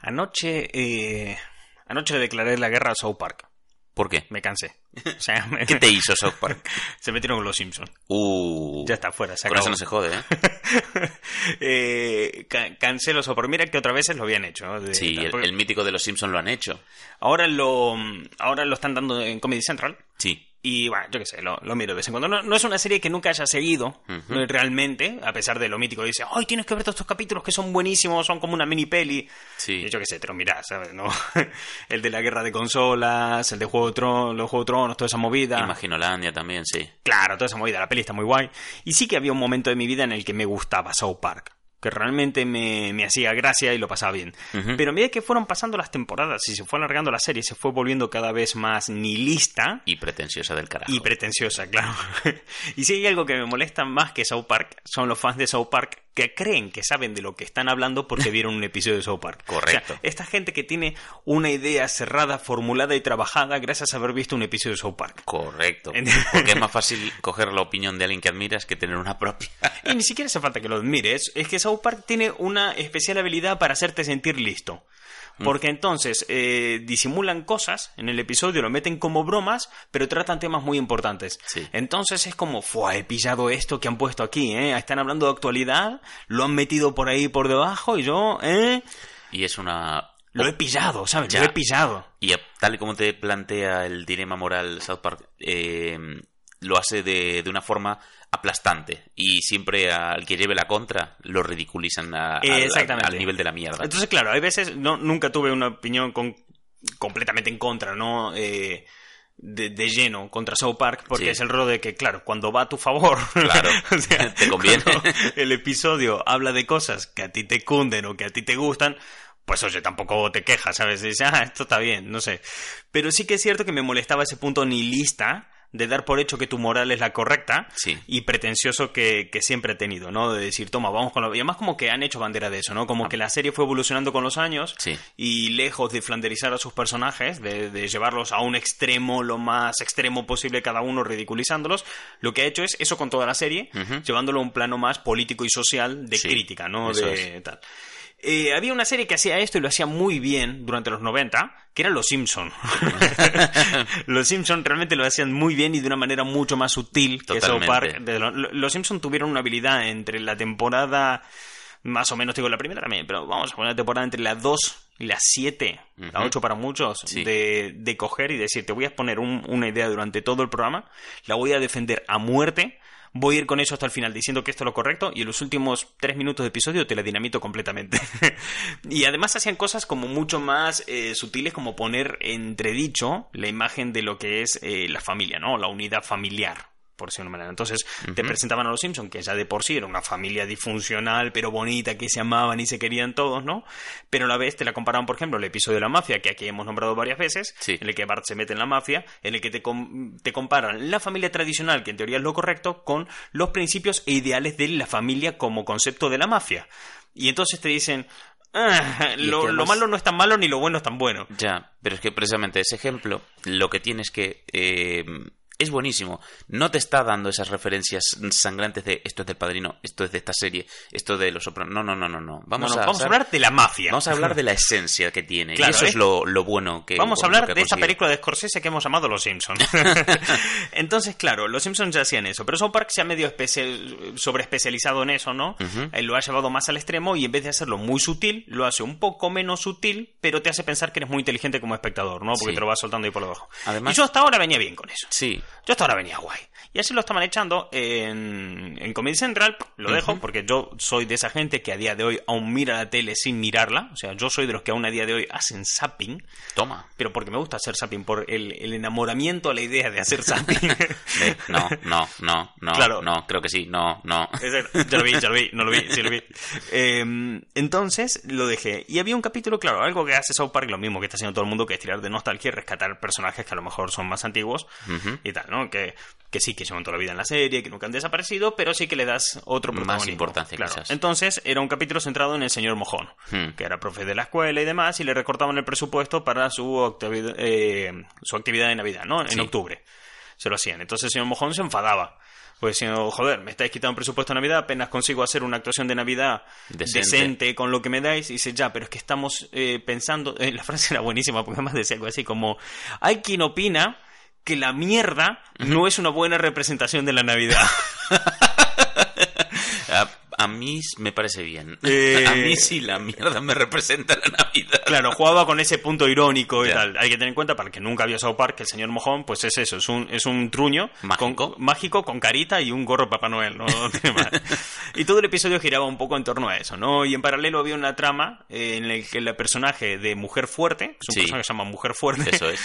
Anoche, eh, anoche le declaré la guerra a South Park. ¿Por qué? Me cansé. O sea, me- ¿Qué te hizo South Park? se metieron con los Simpsons. Uh, Ya está fuera, se Con eso acabó. no se jode, ¿eh? eh, ca- cancelo South Park. Mira que otras veces lo habían hecho. ¿no? De- Sí, el, el mítico de los Simpsons lo han hecho. Ahora lo, ahora lo están dando en Comedy Central. Sí. Y bueno, yo qué sé, lo, lo miro de vez en cuando. No, no es una serie que nunca haya seguido eh, realmente, a pesar de lo mítico. Dice, ¡ay, tienes que ver todos estos capítulos que son buenísimos, son como una mini peli! Sí. Yo qué sé, te lo mirás, ¿sabes? ¿No? el de la guerra de consolas, el de Juego de Tronos, los Juegos de Tronos, toda esa movida. Imaginolandia también, sí. Claro, toda esa movida, la peli está muy guay. Y sí que había un momento de mi vida en el que me gustaba South Park. Que realmente me, me hacía gracia y lo pasaba bien. Pero a medida que fueron pasando las temporadas y se fue alargando la serie, se fue volviendo cada vez más nihilista Y pretenciosa del carajo. y pretenciosa, claro. y si hay algo que me molesta más que South Park, son los fans de South Park que creen que saben de lo que están hablando porque vieron un episodio de South Park. Correcto. O sea, esta gente que tiene una idea cerrada, formulada y trabajada gracias a haber visto un episodio de South Park. Correcto. Porque es más fácil coger la opinión de alguien que admiras que tener una propia. Y ni siquiera hace falta que lo admires. Es que South Park tiene una especial habilidad para hacerte sentir listo. Porque entonces eh, disimulan cosas en el episodio, lo meten como bromas, pero tratan temas muy importantes. Sí. Entonces es como, fue, he pillado esto que han puesto aquí, ¿eh? Están hablando de actualidad, lo han metido por ahí por debajo y yo, ¿eh? Y es una... Lo he pillado, ¿sabes? Ya. Lo he pillado. Y tal y como te plantea el dilema moral South Park, eh, lo hace de, de una forma aplastante. Y siempre al que lleve la contra lo ridiculizan a- al- al, Exactamente. al nivel de la mierda. Entonces, claro, hay veces, no, nunca tuve una opinión con- completamente en contra, ¿no? Eh, de, de lleno contra South Park, porque Sí. es el rol de que, claro, cuando va a tu favor, Claro, o sea, te conviene. el episodio habla de cosas que a ti te cunden o que a ti te gustan, pues oye, tampoco te quejas, ¿sabes? Dices, ah, esto está bien, no sé. Pero sí que es cierto que me molestaba ese punto nihilista de dar por hecho que tu moral es la correcta Sí. y pretencioso que, que siempre he tenido, ¿no? De decir, toma, vamos con lo... Y además como que han hecho bandera de eso, ¿no? Como que la serie fue evolucionando con los años Sí. y lejos de flanderizar a sus personajes, de, de llevarlos a un extremo, lo más extremo posible cada uno, ridiculizándolos, lo que ha hecho es eso con toda la serie, llevándolo a un plano más político y social de Sí, crítica, ¿no? eso De tal. Eh, había una serie que hacía esto y lo hacía muy bien durante los 90, que eran Los Simpson. los Simpson realmente lo hacían muy bien y de una manera mucho más sutil que South. Park. Los Simpson tuvieron una habilidad entre la temporada, más o menos, digo la primera también, pero vamos a poner la temporada entre las 2 y las 7, la Ujú. 8 para muchos, Sí. de, de coger y decir, te voy a poner un- una idea durante todo el programa, la voy a defender a muerte, voy a ir con eso hasta el final diciendo que esto es lo correcto y en los últimos tres minutos de episodio te la dinamito completamente. y además hacían cosas como mucho más eh, sutiles como poner entredicho la imagen de lo que es eh, la familia, ¿no? La unidad familiar. Por decirlo de una manera. Entonces te Ujú. presentaban a los Simpsons, que ya de por sí era una familia disfuncional, pero bonita, que se amaban y se querían todos, ¿no? Pero a la vez te la comparaban, por ejemplo, el episodio de la mafia, que aquí hemos nombrado varias veces, Sí. en el que Bart se mete en la mafia, en el que te, com- te comparan la familia tradicional, que en teoría es lo correcto, con los principios e ideales de la familia como concepto de la mafia. Y entonces te dicen, "Ah, lo, malo no es tan malo ni lo bueno es tan bueno. Ya, pero es que precisamente ese ejemplo lo que tiene es que eh, es buenísimo. No te está dando esas referencias sangrantes de esto es del padrino, esto es de esta serie, esto de los sopranos. No, no, no, no, no. Vamos, No, no, a, vamos a hablar de la mafia. Vamos a hablar de la esencia que tiene. Claro, y eso ¿eh? es lo, lo bueno que. Vamos a hablar de esta conseguido. película de Scorsese que hemos llamado Los Simpsons. Entonces, claro, Los Simpsons ya hacían eso, pero South Park se ha medio especia- sobreespecializado en eso, ¿no? Lo ha llevado más al extremo y en vez de hacerlo muy sutil, lo hace un poco menos sutil, pero te hace pensar que eres muy inteligente como espectador, ¿no? Porque Sí. te lo vas soltando ahí por debajo. Además- y yo hasta ahora venía bien con eso. Sí, yo hasta ahora venía guay. Y así lo estaban echando en, en Comedy Central, lo dejo, porque yo soy de esa gente que a día de hoy aún mira la tele sin mirarla. O sea, yo soy de los que aún a día de hoy hacen zapping. Toma. Pero porque me gusta hacer zapping, por el, el enamoramiento a la idea de hacer zapping. No, no, no, no, Claro. no, creo que sí, no, no. Ya lo vi, ya lo vi, no lo vi, sí lo vi. Eh, entonces lo dejé. Y había un capítulo, claro, algo que hace South Park, lo mismo que está haciendo todo el mundo, que es tirar de nostalgia y rescatar personajes que a lo mejor son más antiguos y tal, ¿no? Que, que sí, que llevan toda la vida en la serie, que nunca han desaparecido, pero sí que le das otro Más importancia, claro. quizás. Entonces era un capítulo centrado en el señor Mojón, Hmm. que era profe de la escuela y demás, y le recortaban el presupuesto para su, actividad eh, su actividad de Navidad, ¿no? En Sí. octubre se lo hacían. Entonces el señor Mojón se enfadaba. Pues diciendo, joder, me estáis quitando presupuesto de Navidad, apenas consigo hacer una actuación de Navidad Decente. decente, con lo que me dais. Y dice, ya, pero es que estamos eh, pensando... eh, la frase era buenísima, porque además decía algo así como, hay quien opina que la mierda no es una buena representación de la Navidad. A, a mí me parece bien. Eh, A mí sí la mierda me representa la Navidad. Claro, jugaba con ese punto irónico y Ya. tal. Hay que tener en cuenta, para el que nunca vio South Park, que el señor Mojón, pues es eso, es un, es un truño Mágico. Con, mágico con carita y un gorro Papá Noel, no. Y todo el episodio giraba un poco en torno a eso, ¿no? Y en paralelo había una trama eh, en la que el personaje de Mujer Fuerte, es un Sí. personaje que se llama Mujer Fuerte, Eso es.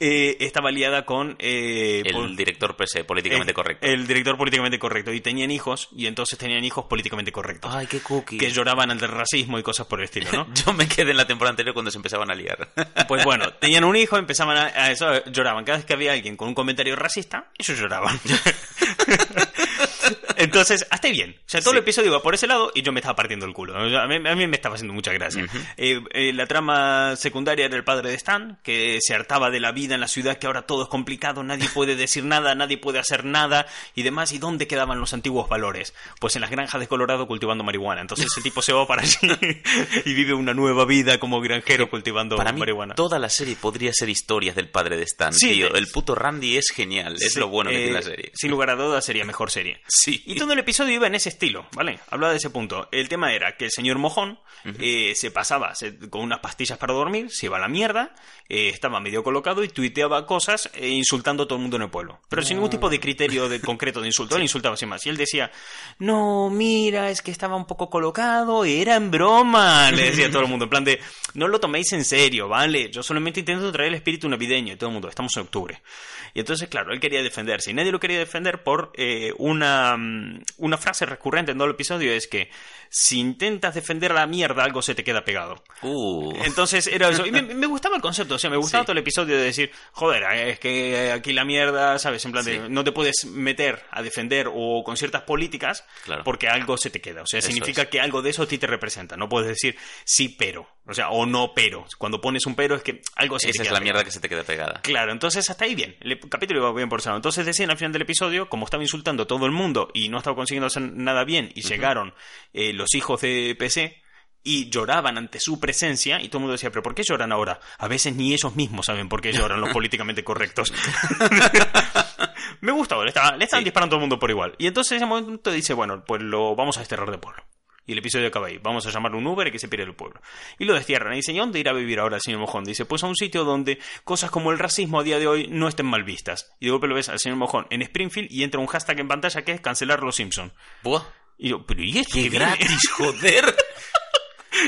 Eh, estaba liada con... eh, El director pues, eh, políticamente eh, correcto. El director políticamente correcto. Y tenían hijos, y entonces tenían hijos políticamente correctos. Ay, qué cookie. Que lloraban ante el racismo y cosas por el estilo, ¿no? Yo me quedé en la temporada anterior cuando se empezaban a liar. Pues bueno, tenían un hijo, empezaban a, a eso, lloraban. Cada vez que había alguien con un comentario racista, ellos lloraban. Entonces, hasta bien. O sea, todo Sí. el episodio iba por ese lado y yo me estaba partiendo el culo. A mí, a mí me estaba haciendo mucha gracia. Eh, eh, la trama secundaria era el padre de Stan, que se hartaba de la vida en la ciudad, que ahora todo es complicado, nadie puede decir nada, nadie puede hacer nada y demás. ¿Y dónde quedaban los antiguos valores? Pues en las granjas de Colorado cultivando marihuana. Entonces ese tipo se va para allí y vive una nueva vida como granjero cultivando Para mí, marihuana. toda la serie podría ser historias del padre de Stan, Sí, tío. eh, El puto Randy es genial. Es Sí, lo bueno que eh, tiene la serie. Sin lugar a dudas sería mejor serie. Sí. Y todo el episodio iba en ese estilo, ¿vale? Hablaba de ese punto. El tema era que el señor Mojón eh, se pasaba se- con unas pastillas para dormir, se iba a la mierda, eh, estaba medio colocado y tuiteaba cosas eh, insultando a todo el mundo en el pueblo. Pero sin ningún tipo de criterio de, concreto de insulto. Él insultaba sin más. Y él decía, no, mira, es que estaba un poco colocado, era en broma. Le decía a todo el mundo, en plan de, no lo toméis en serio, ¿vale? Yo solamente intento traer el espíritu navideño y todo el mundo, estamos en octubre. Y entonces, claro, él quería defenderse y nadie lo quería defender por una, mm, una frase recurrente en todo el episodio, es que si intentas defender la mierda, algo se te queda pegado. Uh. Entonces era eso. Y me, me gustaba el concepto, o sea, me gustaba Sí. todo el episodio de decir, joder, es que aquí la mierda, ¿sabes? En plan de Sí. no te puedes meter a defender o con ciertas políticas Claro. porque algo se te queda. O sea, Eso significa es. que algo de eso a ti te representa. No puedes decir sí, pero. O sea, o no, pero. Cuando pones un pero es que algo se te Esa es queda la pegado. mierda que se te queda pegada. Claro, entonces hasta ahí bien. El capítulo iba bien por lado. Entonces decían al final del episodio, como estaba insultando a todo el mundo y no estaba consiguiendo hacer nada bien, y llegaron eh, los hijos de PC y lloraban ante su presencia, y todo el mundo decía, pero ¿por qué lloran ahora? A veces ni ellos mismos saben por qué lloran los políticamente correctos. Me gustaba, le, estaba- le estaban Sí. disparando a todo el mundo por igual. Y entonces en ese momento dice, bueno, pues lo vamos a desterrar de pueblo. Y el episodio acaba ahí. Vamos a llamarle un Uber y que se pire del pueblo. Y lo destierran. Y dice, ¿y dónde irá a vivir ahora el señor Mojón? Dice, pues a un sitio donde cosas como el racismo a día de hoy no estén mal vistas. Y de golpe lo ves al señor Mojón en Springfield y entra un hashtag en pantalla que es cancelar los Simpson. Buah. Y yo, pero ¿y ¡Qué qué viene?". gratis, joder!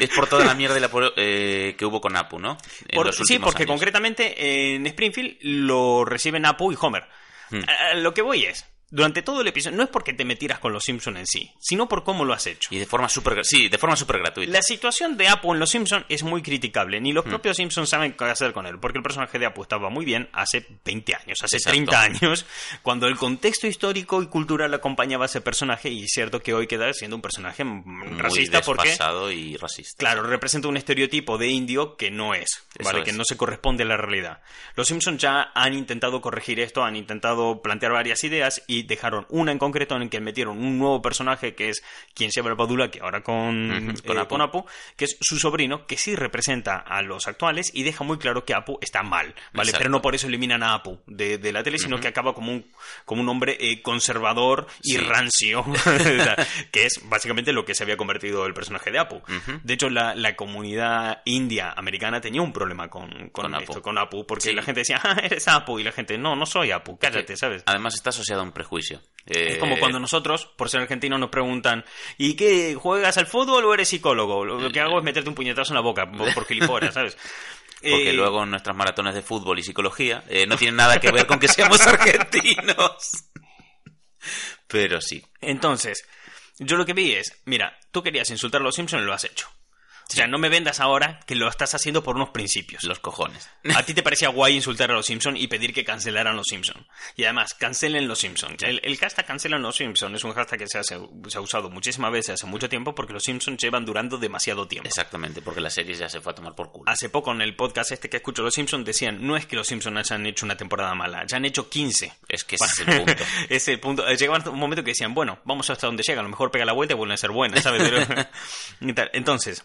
es por toda la mierda y la eh, que hubo con Apu, ¿no? Por- sí, porque años. concretamente en Springfield lo reciben Apu y Homer. Hmm. A lo que voy es, durante todo el episodio, no es porque te metieras con los Simpson en sí, sino por cómo lo has hecho. Y de forma súper... Sí, de forma súper gratuita. La situación de Apu en Los Simpsons es muy criticable. Ni Hmm. los propios Simpsons saben qué hacer con él. Porque el personaje de Apu estaba muy bien hace 20 años, hace Exacto. 30 años, cuando el contexto histórico y cultural acompañaba a ese personaje. Y es cierto que hoy queda siendo un personaje mm, Muy racista porque, y racista. claro, representa un estereotipo de indio que no es, Eso ¿vale? es. Que no se corresponde a la realidad. Los Simpsons ya han intentado corregir esto, han intentado plantear varias ideas y y dejaron una en concreto en el que metieron un nuevo personaje que es quien se llama Padula, que ahora con, Ujú, con eh, Apu. con que es su sobrino, que sí representa a los actuales y deja muy claro que Apu está mal, ¿vale? Exacto. Pero no por eso eliminan a Apu de, de la tele, sino que acaba como un, como un hombre eh, conservador y Sí. rancio, que es básicamente lo que se había convertido el personaje de Apu. De hecho, la, la comunidad india americana tenía un problema con, con, Con esto, Apu. con Apu, porque Sí. la gente decía, ah, eres Apu, y la gente, no, no soy Apu, cállate, ¿sabes? Además está asociado a un prejuicio. Es Eh, como cuando nosotros, por ser argentinos, nos preguntan ¿Y qué? ¿Juegas al fútbol o eres psicólogo? Lo que hago es meterte un puñetazo en la boca por, por gilipollas, ¿sabes? Porque Eh, luego nuestras maratones de fútbol y psicología eh, no tienen nada que ver con que seamos argentinos. Pero sí. Entonces, yo lo que vi es, mira, tú querías insultar a los Simpsons y lo has hecho. O sea, no me vendas ahora que lo estás haciendo por unos principios. Los cojones. A ti te parecía guay insultar a los Simpsons y pedir que cancelaran los Simpsons. Y además, cancelen los Simpsons. El, el hashtag cancelan los Simpsons es un hashtag que se, hace- se ha usado muchísimas veces hace mucho tiempo porque los Simpsons llevan durando demasiado tiempo. Exactamente, porque la serie ya se fue a tomar por culo. Hace poco en el podcast este que escucho los Simpsons decían, no es que los Simpsons hayan hecho una temporada mala, ya han hecho 15. Es que ese es el punto. es el punto. Eh, Llegaba un momento que decían, bueno, vamos hasta donde llega, a lo mejor pega la vuelta y vuelven a ser buenas, ¿sabes? Pero-. Entonces,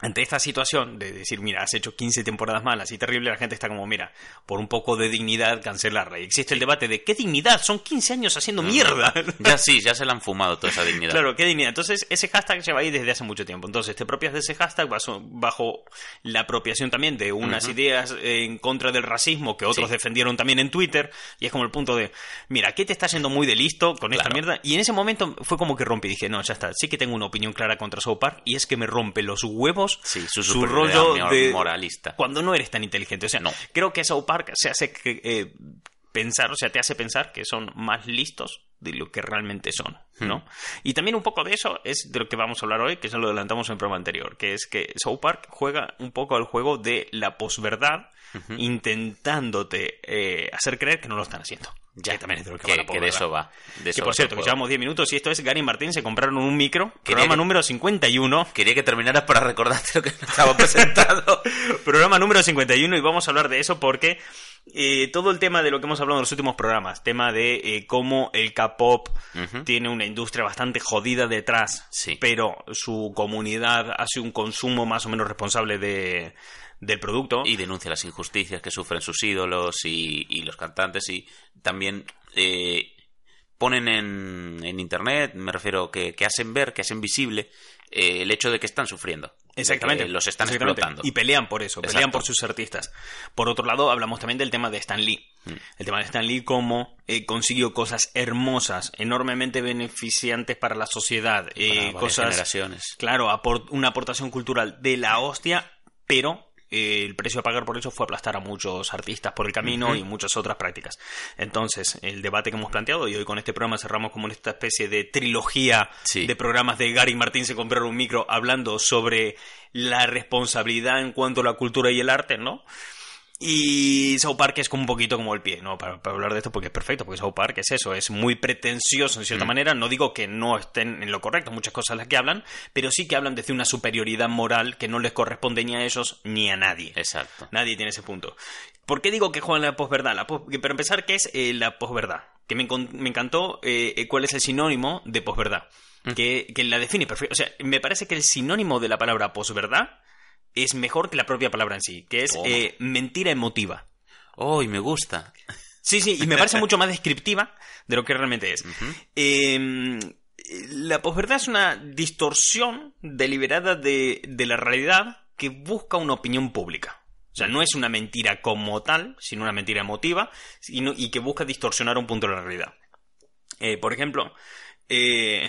ante esta situación de decir, mira, has hecho 15 temporadas malas y terrible, la gente está como, mira, por un poco de dignidad cancelarla. Y existe el debate de, ¿qué dignidad? Son 15 años haciendo mierda. Ya sí, ya se la han fumado toda esa dignidad. Claro, qué dignidad. Entonces, ese hashtag lleva ahí desde hace mucho tiempo. Entonces, te apropias de ese hashtag bajo, bajo la apropiación también de unas ideas en contra del racismo que otros Sí. defendieron también en Twitter. Y es como el punto de, mira, ¿qué te está yendo muy de listo con esta mierda? Y en ese momento fue como que rompí. Dije, no, ya está. Sí que tengo una opinión clara contra South Park y es que me rompe los huevos Sí, su rollo de moralista. cuando no eres tan inteligente. O sea, No. creo que South Park se hace eh, pensar, o sea, te hace pensar que son más listos de lo que realmente son, ¿no? Y también un poco de eso es de lo que vamos a hablar hoy, que ya lo adelantamos en el programa anterior, que es que South Park juega un poco al juego de la posverdad, intentándote eh, hacer creer que no lo están haciendo. Ya, que también es de lo que, que, que de eso va. De Que eso por cierto, que llevamos 10 minutos y esto es Gary y Martín se compraron un micro, Quería programa número 51. Quería que terminaras para recordarte lo que estaba presentado. programa número 51 y vamos a hablar de eso porque eh, todo el tema de lo que hemos hablado en los últimos programas, tema de eh, cómo el K-pop tiene una industria bastante jodida detrás, Sí. pero su comunidad hace un consumo más o menos responsable de, del producto. y denuncia las injusticias que sufren sus ídolos y, y los cantantes y también eh, ponen en, en internet, me refiero que, que hacen ver, que hacen visible eh, el hecho de que están sufriendo. Exactamente. que los están Exactamente. explotando. Y pelean por eso, pelean por sus artistas. Por otro lado, hablamos también del tema de Stan Lee. Mm. El tema de Stan Lee, cómo eh, consiguió cosas hermosas, enormemente beneficiantes para la sociedad. Para eh, cosas, generaciones. claro, una aportación cultural de la hostia, pero eh, el precio a pagar por eso fue aplastar a muchos artistas por el camino y muchas otras prácticas. Entonces, el debate que hemos planteado, y hoy con este programa cerramos como esta especie de trilogía Sí. de programas de Gary Martín se compraron un micro hablando sobre la responsabilidad en cuanto a la cultura y el arte, ¿no? Y South Park es como un poquito como el pie, ¿no? Para, para hablar de esto porque es perfecto, porque South Park es eso, es muy pretencioso en cierta manera. No digo que no estén en lo correcto muchas cosas las que hablan, pero sí que hablan desde una superioridad moral que no les corresponde ni a ellos ni a nadie. Exacto. Nadie tiene ese punto. ¿Por qué digo que juegan la posverdad? La pos- para empezar, ¿qué es eh, la posverdad? Que me, me encantó eh, cuál es el sinónimo de posverdad. Que, que la define perfecto. O sea, me parece que el sinónimo de la palabra posverdad es mejor que la propia palabra en sí, que es eh, mentira emotiva. Oh, y me gusta. Sí, sí, y me parece mucho más descriptiva de lo que realmente es. Eh, la posverdad es una distorsión deliberada de, de la realidad que busca una opinión pública. O sea, no es una mentira como tal, sino una mentira emotiva y que busca distorsionar un punto de la realidad. Eh, por ejemplo, eh,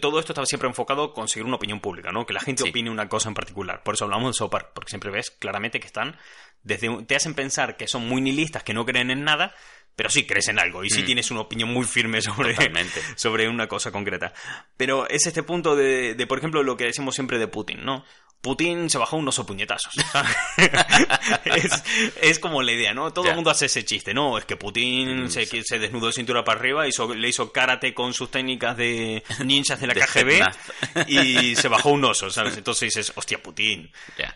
todo esto estaba siempre enfocado a conseguir una opinión pública, ¿no? Que la gente Sí. opine una cosa en particular. Por eso hablamos de South Park, porque siempre ves claramente que están desde te hacen pensar que son muy nihilistas, que no creen en nada, pero sí crees en algo y sí Mm. tienes una opinión muy firme sobre, sobre una cosa concreta. Pero es este punto de, de, por ejemplo, lo que decimos siempre de Putin, ¿no? Putin se bajó unos puñetazos. es, es como la idea, ¿no? Todo Ya. el mundo hace ese chiste, ¿no? Es que Putin Mm, se, sí. que se desnudó de cintura para arriba, hizo, le hizo karate con sus técnicas de ninjas de la De KGB y se bajó un oso, ¿sabes? Entonces dices, hostia, Putin.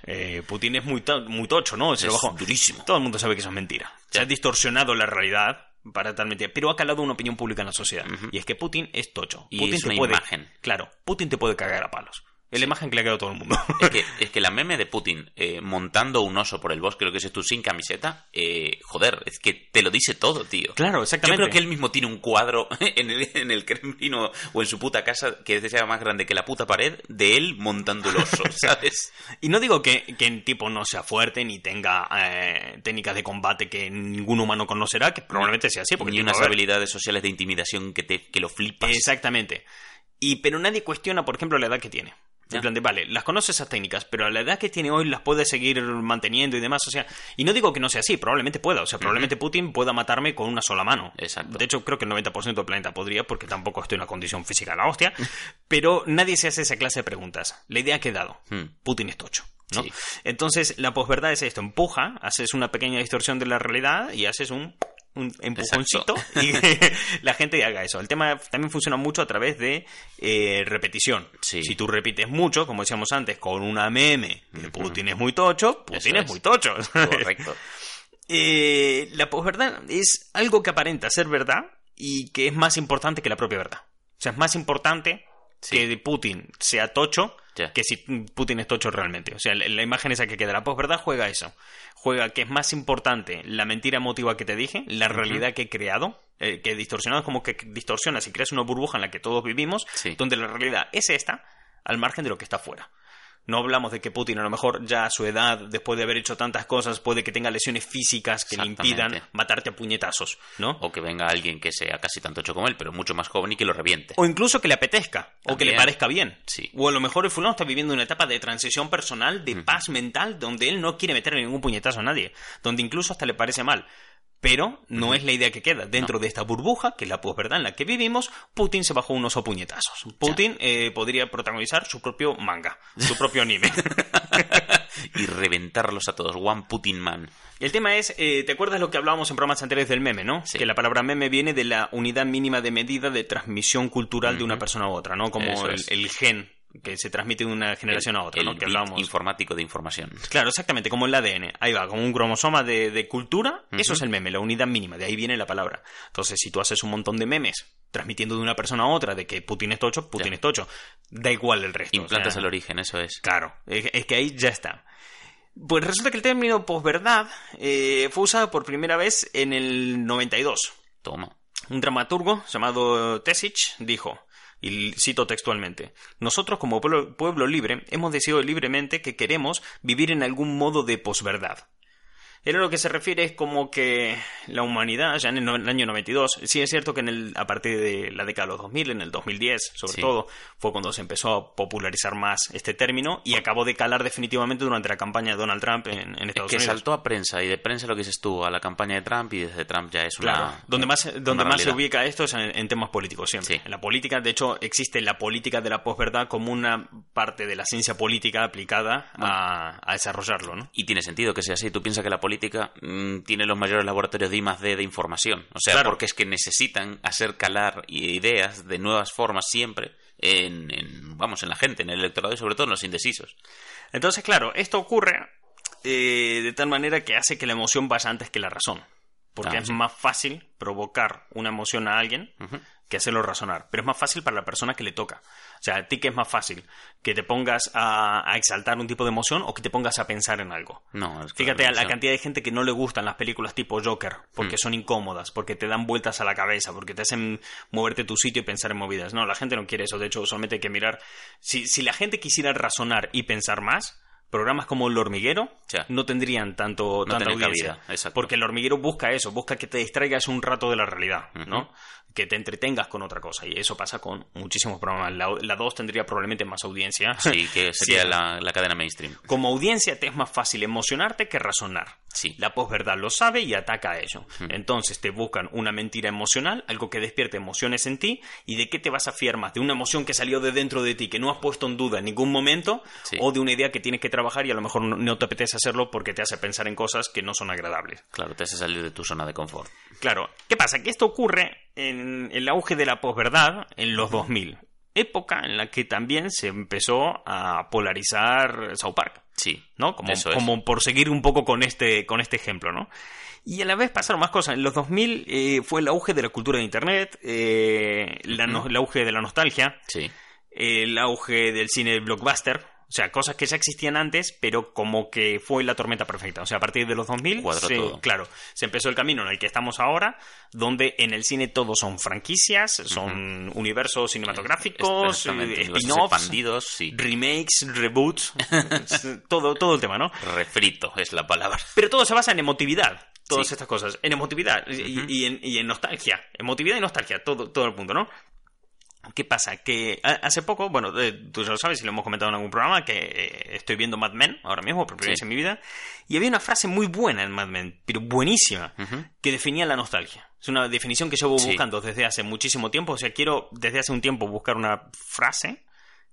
Eh, Putin es muy, muy tocho, ¿no? Se Es bajó. durísimo. Todo el mundo sabe que eso es mentira. Se ha distorsionado la realidad para tal mentira, pero ha calado una opinión pública en la sociedad. Y es que Putin es tocho. Y Putin es te una puede, imagen. Claro, Putin te puede cagar a palos. Es la imagen que le ha quedado a todo el mundo. Es que, es que la meme de Putin eh, montando un oso por el bosque, lo que es tú, sin camiseta, eh, joder, es que te lo dice todo, tío. claro, Yo exactamente. creo que él mismo tiene un cuadro en el, en el Kremlin o, o en su puta casa que sea más grande que la puta pared de él montando el oso, ¿sabes? Y no digo que, que el tipo no sea fuerte ni tenga eh, técnicas de combate que ningún humano conocerá, que probablemente sea así. Porque Ni unas habilidades sociales de intimidación que, te, que lo flipas. Exactamente. Y pero nadie cuestiona, por ejemplo, la edad que tiene. En plan de, vale, las conoce esas técnicas, pero a la edad que tiene hoy las puede seguir manteniendo y demás. O sea, y no digo que no sea así, probablemente pueda. O sea, probablemente Putin pueda matarme con una sola mano. Exacto. De hecho, creo que el 90% del planeta podría, porque tampoco estoy en una condición física a la hostia. pero nadie se hace esa clase de preguntas. La idea ha quedado. Hmm. Putin es tocho. ¿no? Sí. Entonces, la posverdad es esto: empuja, haces una pequeña distorsión de la realidad y haces un, un empujoncito y la gente haga eso. El tema también funciona mucho a través de eh, repetición. Sí. Si tú repites mucho, como decíamos antes, con una meme, que Putin es muy tocho, Putin Eso es, es. muy tocho. Correcto. Eh, la posverdad es algo que aparenta ser verdad y que es más importante que la propia verdad. O sea, es más importante Sí. que Putin sea tocho Que si Putin es tocho realmente. O sea, la, la imagen esa que queda. La posverdad juega eso. Juega que es más importante la mentira emotiva que te dije, la realidad que he creado, eh, que he distorsionado, es como que distorsionas y creas una burbuja en la que todos vivimos, Sí. donde la realidad es esta, al margen de lo que está fuera. No hablamos de que Putin a lo mejor ya a su edad, después de haber hecho tantas cosas, puede que tenga lesiones físicas que le impidan matarte a puñetazos, ¿no? O que venga alguien que sea casi tanto hecho como él, pero mucho más joven y que lo reviente. O incluso que le apetezca, o que le parezca bien. Sí. O a lo mejor el fulano está viviendo una etapa de transición personal, de paz mental, donde él no quiere meterle ningún puñetazo a nadie, donde incluso hasta le parece mal. Pero no es la idea que queda. Dentro de esta burbuja, que es la posverdad en la que vivimos, Putin se bajó unos puñetazos. Putin eh, podría protagonizar su propio manga, su propio anime. y reventarlos a todos. One Putin Man. El tema es, eh, ¿te acuerdas lo que hablábamos en programas anteriores del meme, no? Sí. Que la palabra meme viene de la unidad mínima de medida de transmisión cultural de una persona a otra, ¿no? Como el gen que se transmite de una generación El- a otra, el ¿no? Que bit hablábamos. informático de información. Claro, exactamente, como el ADN. Ahí va, como un cromosoma de, de cultura, eso es el meme, la unidad mínima, de ahí viene la palabra. Entonces, si tú haces un montón de memes transmitiendo de una persona a otra de que Putin es tocho, Putin Ya. es tocho. Da igual el resto. o Implantas sea, el origen, eso es. Claro, es, es que ahí ya está. Pues resulta que el término posverdad eh, fue usado por primera vez en el 92. Toma. Un dramaturgo llamado Tesich dijo, y cito textualmente, nosotros como pueblo, libre hemos decidido libremente que queremos vivir en algún modo de posverdad. Él a lo que se refiere es como que la humanidad, ya en el, año 92, sí es cierto que en el, a partir de la década de los 2000, en el 2010 sobre Sí. todo, fue cuando se empezó a popularizar más este término y acabó de calar definitivamente durante la campaña de Donald Trump en, en Es Estados que Unidos. saltó a prensa y de prensa lo que dices tú a la campaña de Trump y desde Trump ya es Claro, una. donde más, donde más se ubica esto es en, en temas políticos siempre. Sí. En la política, de hecho, existe la política de la posverdad como una parte de la ciencia política aplicada a, a desarrollarlo, ¿no? Y tiene sentido que sea así. Tú piensas que la política mm, tiene los mayores laboratorios de I más D de información. O sea, Claro. porque es que necesitan hacer calar ideas de nuevas formas siempre en, en, vamos, en la gente, en el electorado y sobre todo en los indecisos. Entonces, claro, esto ocurre eh, de tal manera que hace que la emoción vaya antes que la razón. Porque Ah, es sí. más fácil provocar una emoción a alguien que hacerlo razonar. Pero es más fácil para la persona que le toca. O sea, a ti que es más fácil que te pongas a, a exaltar un tipo de emoción o que te pongas a pensar en algo. No, es Fíjate a la cantidad de gente que no le gustan las películas tipo Joker, porque Mm. son incómodas, porque te dan vueltas a la cabeza, porque te hacen moverte tu sitio y pensar en movidas. No, la gente no quiere eso. De hecho, solamente hay que mirar. Si, si la gente quisiera razonar y pensar más, programas como El Hormiguero no tendrían tanto, No tanta audiencia. cabida. Porque El Hormiguero busca eso, busca que te distraigas un rato de la realidad. ¿no? Que te entretengas con otra cosa. Y eso pasa con muchísimos programas. La, la 2 tendría probablemente más audiencia. Sí, que sería Sí. la, la cadena mainstream. Como audiencia te es más fácil emocionarte que razonar. Sí. La posverdad lo sabe y ataca a ello. Entonces te buscan una mentira emocional, algo que despierte emociones en ti, y de qué te vas a fiar más, de una emoción que salió de dentro de ti, que no has puesto en duda en ningún momento, Sí. o de una idea que tienes que trabajar y a lo mejor no, no te apetece hacerlo porque te hace pensar en cosas que no son agradables. Claro, te hace salir de tu zona de confort. Claro, ¿qué pasa? Que esto ocurre en el auge de la posverdad en los 2000, época en la que también se empezó a polarizar South Park. Sí. ¿no? Como, eso es. como por seguir un poco con este, con este ejemplo, ¿no? Y a la vez pasaron más cosas. En los 2000 eh, fue el auge de la cultura de Internet, eh, la no- el auge de la nostalgia, Sí. el auge del cine blockbuster. O sea, cosas que ya existían antes, pero como que fue la tormenta perfecta. O sea, a partir de los 2000, Cuadró se- todo. claro, se empezó el camino en el que estamos ahora, donde en el cine todo son franquicias, son universos cinematográficos, eh, spin-offs, sí. remakes, reboots, todo, todo el tema, ¿no? Refrito es la palabra. Pero todo se basa en emotividad. Todas Sí. estas cosas. En emotividad y, y en, y en nostalgia. Emotividad y nostalgia. Todo, todo el mundo, ¿no? ¿Qué pasa? Que hace poco, bueno, eh, tú ya lo sabes y lo hemos comentado en algún programa, que eh, estoy viendo Mad Men ahora mismo, por primera vez Sí. en mi vida, y había una frase muy buena en Mad Men, pero buenísima, Ujú. que definía la nostalgia. Es una definición que llevo Sí. buscando desde hace muchísimo tiempo, o sea, quiero desde hace un tiempo buscar una frase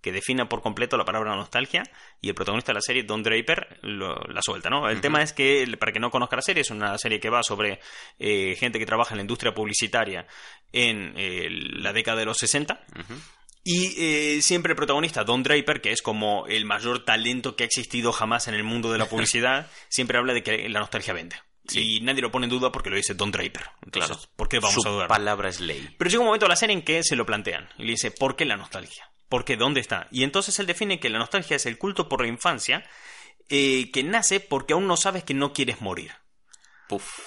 que defina por completo la palabra nostalgia y el protagonista de la serie, Don Draper, lo- la suelta, ¿no? El tema es que, para que no conozca la serie, es una serie que va sobre eh, gente que trabaja en la industria publicitaria en eh, la década de los 60 Ujú. y eh, siempre el protagonista, Don Draper, que es como el mayor talento que ha existido jamás en el mundo de la publicidad, siempre habla de que la nostalgia vende. Sí. Y nadie lo pone en duda porque lo dice Don Draper. Entonces, Claro. ¿por qué vamos Su a dudar? palabra es ley. Pero llega un momento de la serie en que se lo plantean y le dice, ¿por qué la nostalgia? ¿Por qué? ¿Dónde está? Y entonces él define que la nostalgia es el culto por la infancia eh, que nace porque aún no sabes que no quieres morir. Puf,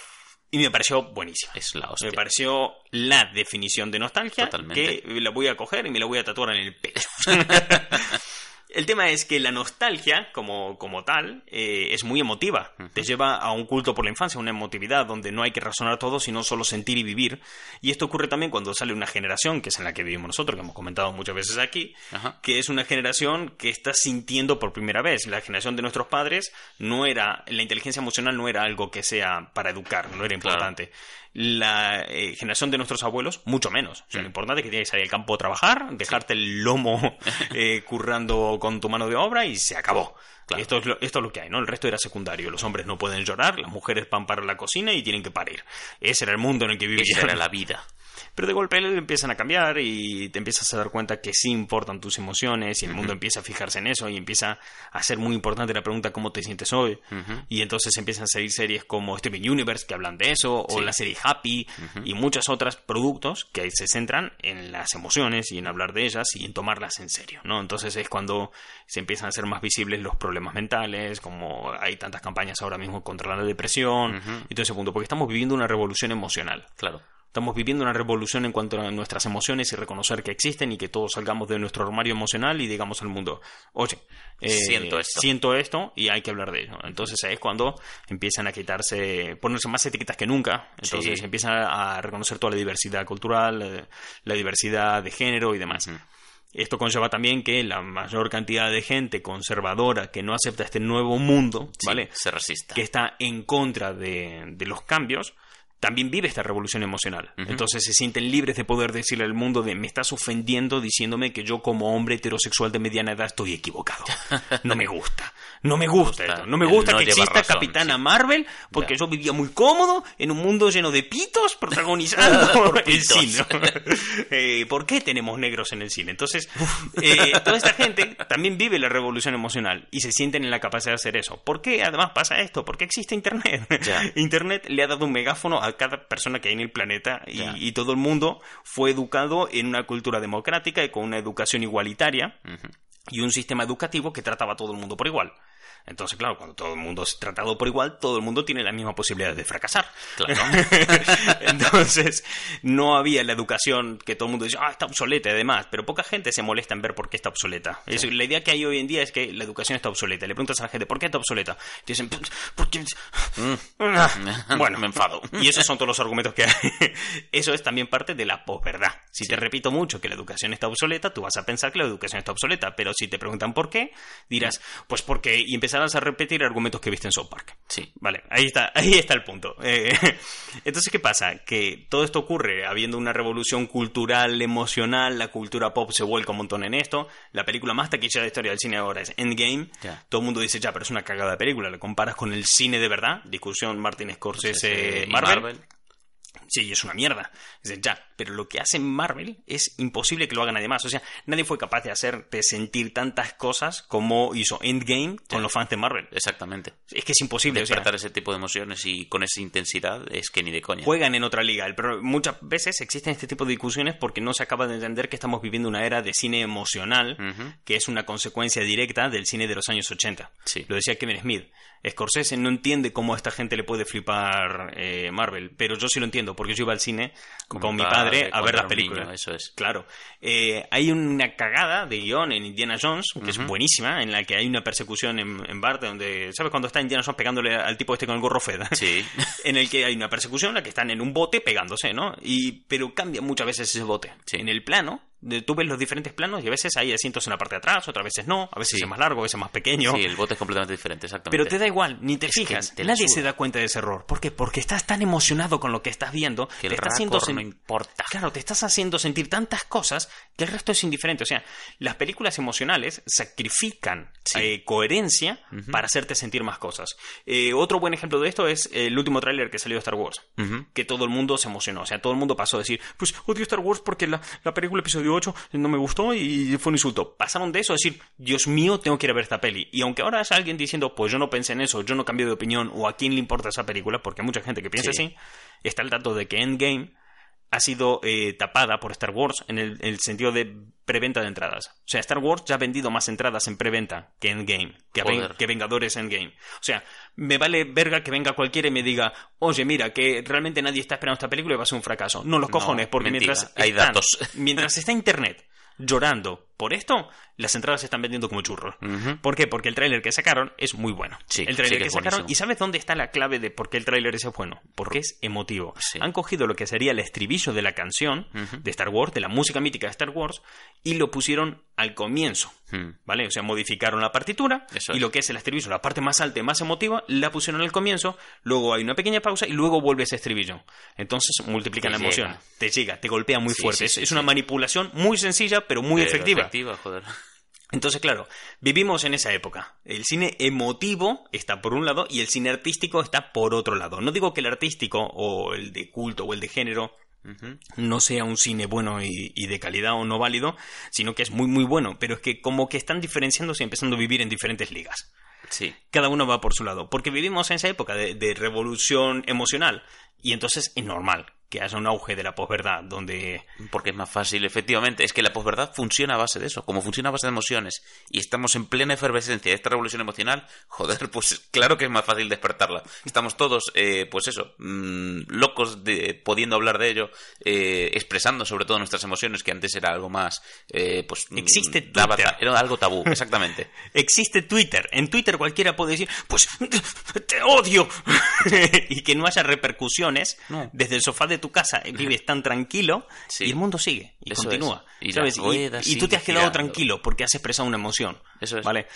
Y me pareció buenísima. es la hostia. Me pareció la definición de nostalgia Totalmente. que la voy a coger y me la voy a tatuar en el pecho. el tema es que la nostalgia, como, como tal, eh, es muy emotiva. Te lleva a un culto por la infancia, una emotividad donde no hay que razonar todo, sino solo sentir y vivir. Y esto ocurre también cuando sale una generación, que es en la que vivimos nosotros, que hemos comentado muchas veces aquí, que es una generación que está sintiendo por primera vez. La generación de nuestros padres no era, la inteligencia emocional no era algo que sea para educar, no era importante. La eh, generación de nuestros abuelos, mucho menos. O sea, lo importante es que tienes que salir al campo a trabajar, dejarte el lomo eh, currando con tu mano de obra y se acabó. Claro. Esto, es lo, esto es lo que hay, ¿no? El resto era secundario. Los hombres no pueden llorar, las mujeres van para la cocina y tienen que parir. Ese era el mundo en el que vivían. Esa era la vida. Pero de golpe empiezan a cambiar y te empiezas a dar cuenta que sí importan tus emociones y el mundo empieza a fijarse en eso y empieza a ser muy importante la pregunta ¿cómo te sientes hoy? Y entonces empiezan a salir series como Steven Universe que hablan de eso o la serie Happy y muchos otros productos que se centran en las emociones y en hablar de ellas y en tomarlas en serio, ¿no? Entonces es cuando se empiezan a hacer más visibles los problemas mentales, como hay tantas campañas ahora mismo contra la depresión y todo ese punto, porque estamos viviendo una revolución emocional. Claro. Estamos viviendo una revolución en cuanto a nuestras emociones y reconocer que existen y que todos salgamos de nuestro armario emocional y digamos al mundo, oye, eh, Siento esto. siento esto y hay que hablar de ello. Entonces ahí es cuando empiezan a quitarse, ponerse más etiquetas que nunca. Entonces Sí. empiezan a reconocer toda la diversidad cultural, eh, la diversidad de género y demás. Esto conlleva también que la mayor cantidad de gente conservadora que no acepta este nuevo mundo, Sí, ¿vale? Se resista. que está en contra de, de los cambios, también vive esta revolución emocional. Entonces se sienten libres de poder decirle al mundo de me estás ofendiendo diciéndome que yo como hombre heterosexual de mediana edad estoy equivocado. No me gusta. No me gusta gusta. esto. No me gusta no que exista razón, Capitana sí. Marvel porque Ya. yo vivía muy cómodo en un mundo lleno de pitos protagonizando Por el pitos. cine. Eh, ¿Por qué tenemos negros en el cine? Entonces, eh, toda esta gente también vive la revolución emocional y se sienten en la capacidad de hacer eso. ¿Por qué además pasa esto? Porque existe Internet. Ya. Internet le ha dado un megáfono a cada persona que hay en el planeta y, todo el mundo fue educado en una cultura democrática y con una educación igualitaria Ujú. Y un sistema educativo que trataba a todo el mundo por igual. Entonces, claro, cuando todo el mundo es tratado por igual, todo el mundo tiene la misma posibilidad de fracasar. Claro. Entonces, no había la educación que todo el mundo dice, ah, está obsoleta y demás, pero poca gente se molesta en ver por qué está obsoleta. Es- la idea que hay hoy en día es que la educación está obsoleta. Le preguntas a la gente, ¿por qué está obsoleta? Te dicen, porque... bueno, Me enfado. Y esos son todos los argumentos que hay. Eso es también parte de la posverdad. Si te repito mucho que la educación está obsoleta, tú vas a pensar que la educación está obsoleta. Pero si te preguntan por qué, dirás, pues porque... Y empezarás a repetir argumentos que viste en South Park. Sí. Vale, ahí está, ahí está el punto. Eh, entonces, ¿qué pasa? Que todo esto ocurre habiendo una revolución cultural, emocional, la cultura pop se vuelca un montón en esto. La película más taquilla de la historia del cine ahora es Endgame. Ya. Todo el mundo dice, ya, pero es una cagada de película. La comparas con el cine de verdad. Discusión Martin Scorsese, Marvel. Marvel. Sí, es una mierda. Dices, ya, pero lo que hace Marvel es imposible que lo haga nadie más. O sea, nadie fue capaz de hacerte sentir tantas cosas como hizo Endgame con Sí. los fans de Marvel. Exactamente. Es que es imposible. O sea, Despertar ese tipo de emociones y con esa intensidad es que ni de coña. juegan en otra liga. Pro- muchas veces existen este tipo de discusiones porque no se acaba de entender que estamos viviendo una era de cine emocional que es una consecuencia directa del cine de los años 80. Sí. Lo decía Kevin Smith. Scorsese no entiende cómo a esta gente le puede flipar eh, Marvel, pero yo sí lo entiendo porque yo iba al cine con, mi padre, a ver las películas. niño, eso es. Claro. Eh, hay una cagada de guion en Indiana Jones, que es buenísima, en la que hay una persecución en, en Bart, donde, ¿sabes cuando está Indiana Jones pegándole al tipo este con el gorro Fed? Sí. en el que hay una persecución en la que están en un bote pegándose, ¿no? Y, pero cambia muchas veces ese bote. Sí. En el plano, tú ves los diferentes planos y a veces hay asientos en la parte de atrás, otras veces no, a veces Sí. es más largo, a veces más pequeño. Sí, el bote es completamente diferente, exactamente. Pero te da igual, ni te Es fijas. te Nadie se da cuenta de ese error. ¿Por qué? Porque estás tan emocionado con lo que estás viendo. Que el te estás haciendo no importa. Claro, te estás haciendo sentir tantas cosas que el resto es indiferente. O sea, las películas emocionales sacrifican Sí. eh, coherencia para hacerte sentir más cosas. Eh, otro buen ejemplo de esto es el último tráiler que salió de Star Wars. Que todo el mundo se emocionó. O sea, todo el mundo pasó a decir, pues odio Star Wars porque la, la película episodio 8 no me gustó y fue un insulto. Pasaron de eso a decir, Dios mío, tengo que ir a ver esta peli. Y aunque ahora haya alguien diciendo, pues yo no pensé en eso, yo no cambié de opinión, o a quién le importa esa película, porque hay mucha gente que piensa Sí. así, está el dato de que Endgame ha sido eh, tapada por Star Wars en el, en el sentido de preventa de entradas. O sea, Star Wars ya ha vendido más entradas en preventa que Endgame, que, Joder. que Vengadores Endgame. O sea, me vale verga que venga cualquiera y me diga, oye, mira, que realmente nadie está esperando esta película y va a ser un fracaso. No, los No, cojones, porque mentira. mientras Hay están- datos. mientras está Internet llorando por esto, las entradas se están vendiendo como churros. ¿Por qué? Porque el tráiler que sacaron es muy bueno. Sí, el tráiler sí que sacaron. ¿Y sabes dónde está la clave de por qué el tráiler es bueno? Porque es emotivo. Sí. Han cogido lo que sería el estribillo de la canción de Star Wars, de la música mítica de Star Wars, y lo pusieron al comienzo. Hmm. ¿Vale? O sea, modificaron la partitura Eso y es. lo que es el estribillo, la parte más alta y más emotiva, la pusieron al comienzo, luego hay una pequeña pausa y luego vuelve ese estribillo. Entonces multiplican Te la emoción. Te llega, te golpea muy fuerte. es una manipulación muy sencilla, pero muy Pero efectiva. Joder. Entonces, claro, vivimos en esa época. El cine emotivo está por un lado y el cine artístico está por otro lado. No digo que el artístico o el de culto o el de género no sea un cine bueno y, y de calidad o no válido, sino que es muy muy bueno, pero es que como que están diferenciándose y empezando a vivir en diferentes ligas. Sí. Cada uno va por su lado, porque vivimos en esa época de, de revolución emocional y entonces es normal que haya un auge de la posverdad donde Porque es más fácil, efectivamente. Es que la posverdad funciona a base de eso, como funciona a base de emociones. Y estamos en plena efervescencia de esta revolución emocional, joder, pues claro que es más fácil despertarla. Estamos todos, eh, pues eso, mm, locos de pudiendo hablar de ello, eh, expresando sobre todo nuestras emociones, que antes era algo más, eh, pues... mm, Existe Twitter. Era algo tabú, exactamente. Existe Twitter. En Twitter cualquiera puede decir, pues te odio. y que no haya repercusiones. No. Desde el sofá de tu casa eh, vives tan tranquilo Sí. y el mundo sigue y Eso continúa. Y ¿sabes? la y, y tú te has quedado girando. tranquilo porque has expresado una emoción. Eso es. ¿Vale?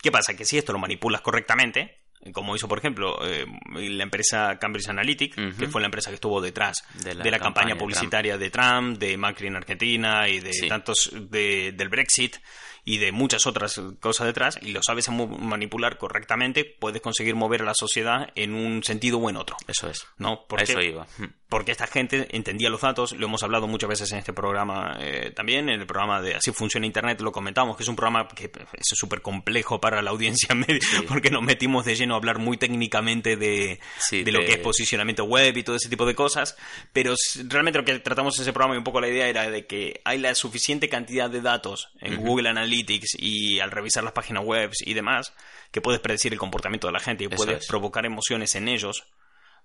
¿Qué pasa? Que si esto lo manipulas correctamente, como hizo, por ejemplo, eh, la empresa Cambridge Analytic, que fue la empresa que estuvo detrás De de la la, campaña, publicitaria de Trump, de Macri en Argentina y de Sí. tantos de- del Brexit y de muchas otras cosas detrás, y lo sabes manipular correctamente, puedes conseguir mover a la sociedad en un sentido o en otro. Eso es. ¿No? Porque, eso iba. Mm. porque esta gente entendía los datos, lo hemos hablado muchas veces en este programa eh, también, en el programa de Así funciona Internet, lo comentamos, que es un programa que es súper complejo para la audiencia media, porque nos metimos de lleno a hablar muy técnicamente de, Sí, de lo de- que es posicionamiento web y todo ese tipo de cosas, pero realmente lo que tratamos en ese programa y un poco la idea era de que hay la suficiente cantidad de datos en Google Analytics y al revisar las páginas web y demás, que puedes predecir el comportamiento de la gente y Eso puedes es. provocar emociones en ellos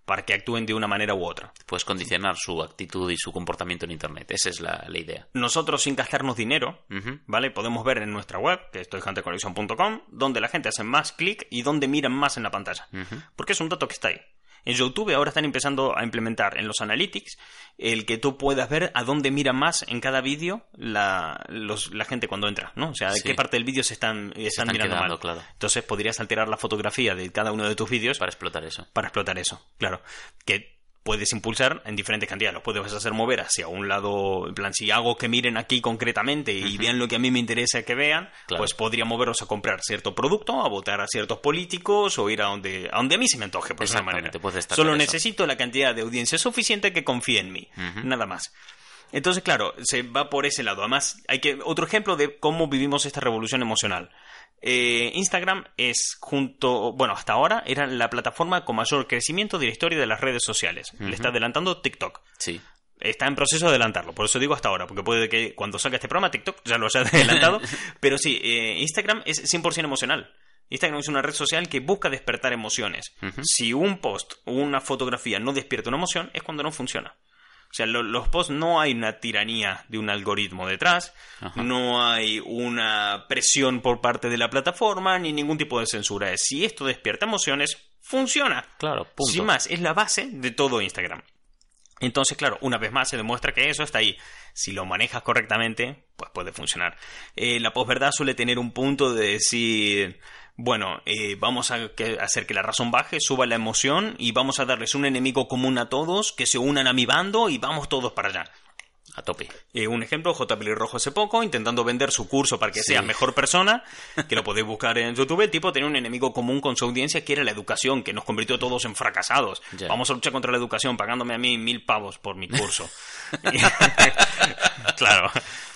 para que actúen de una manera u otra. Puedes condicionar su actitud y su comportamiento en Internet. Esa es la, la idea. Nosotros sin gastarnos dinero. ¿vale? Podemos ver en nuestra web, que es toyhunterconnection.com, donde la gente hace más clic y donde miran más en la pantalla. Porque es un dato que está ahí. En YouTube ahora están empezando a implementar en los analytics el que tú puedas ver a dónde mira más en cada vídeo la, los- la gente cuando entra, ¿no? O sea, de Sí. qué parte del vídeo se están, están, están mirando quedando, mal. claro. Entonces podrías alterar la fotografía de cada uno de tus vídeos Para explotar eso. para explotar eso, claro. Que puedes impulsar en diferentes cantidades. Los puedes hacer mover hacia un lado, en plan, si hago que miren aquí concretamente y vean lo que a mí me interesa que vean, Claro. pues podría moverlos a comprar cierto producto, a votar a ciertos políticos o ir a donde, a donde a mí se me antoje, por esa manera. destacar Solo eso. necesito la cantidad de audiencia suficiente que confíe en mí. Nada más. Entonces, claro, se va por ese lado. Además, hay que otro ejemplo de cómo vivimos esta revolución emocional. Eh, Instagram es junto, bueno, hasta ahora era la plataforma con mayor crecimiento de la historia de las redes sociales. Le está adelantando TikTok. Sí. Está en proceso de adelantarlo, por eso digo hasta ahora, porque puede que cuando salga este programa TikTok ya lo haya adelantado. pero sí, eh, Instagram es 100% emocional. Instagram es una red social que busca despertar emociones. Si un post o una fotografía no despierta una emoción, es cuando no funciona. O sea, lo- los posts no hay una tiranía de un algoritmo detrás, Ajá. no hay una presión por parte de la plataforma, ni ningún tipo de censura. Si esto despierta emociones, funciona. Claro, punto. Sin más, es la base de todo Instagram. Entonces, claro, una vez más se demuestra que eso está ahí. Si lo manejas correctamente, pues puede funcionar. Eh, la posverdad suele tener un punto de decir, bueno, eh, vamos a hacer que la razón baje, suba la emoción y vamos a darles un enemigo común a todos, que se unan a mi bando y vamos todos para allá. A tope. Eh, un ejemplo, J. Rojo hace poco, intentando vender su curso para que Sí. sea mejor persona, que lo podéis buscar en YouTube, el tipo tenía un enemigo común con su audiencia que era la educación, que nos convirtió a todos en fracasados. Vamos a luchar contra la educación pagándome a mí mil pavos por mi curso. claro.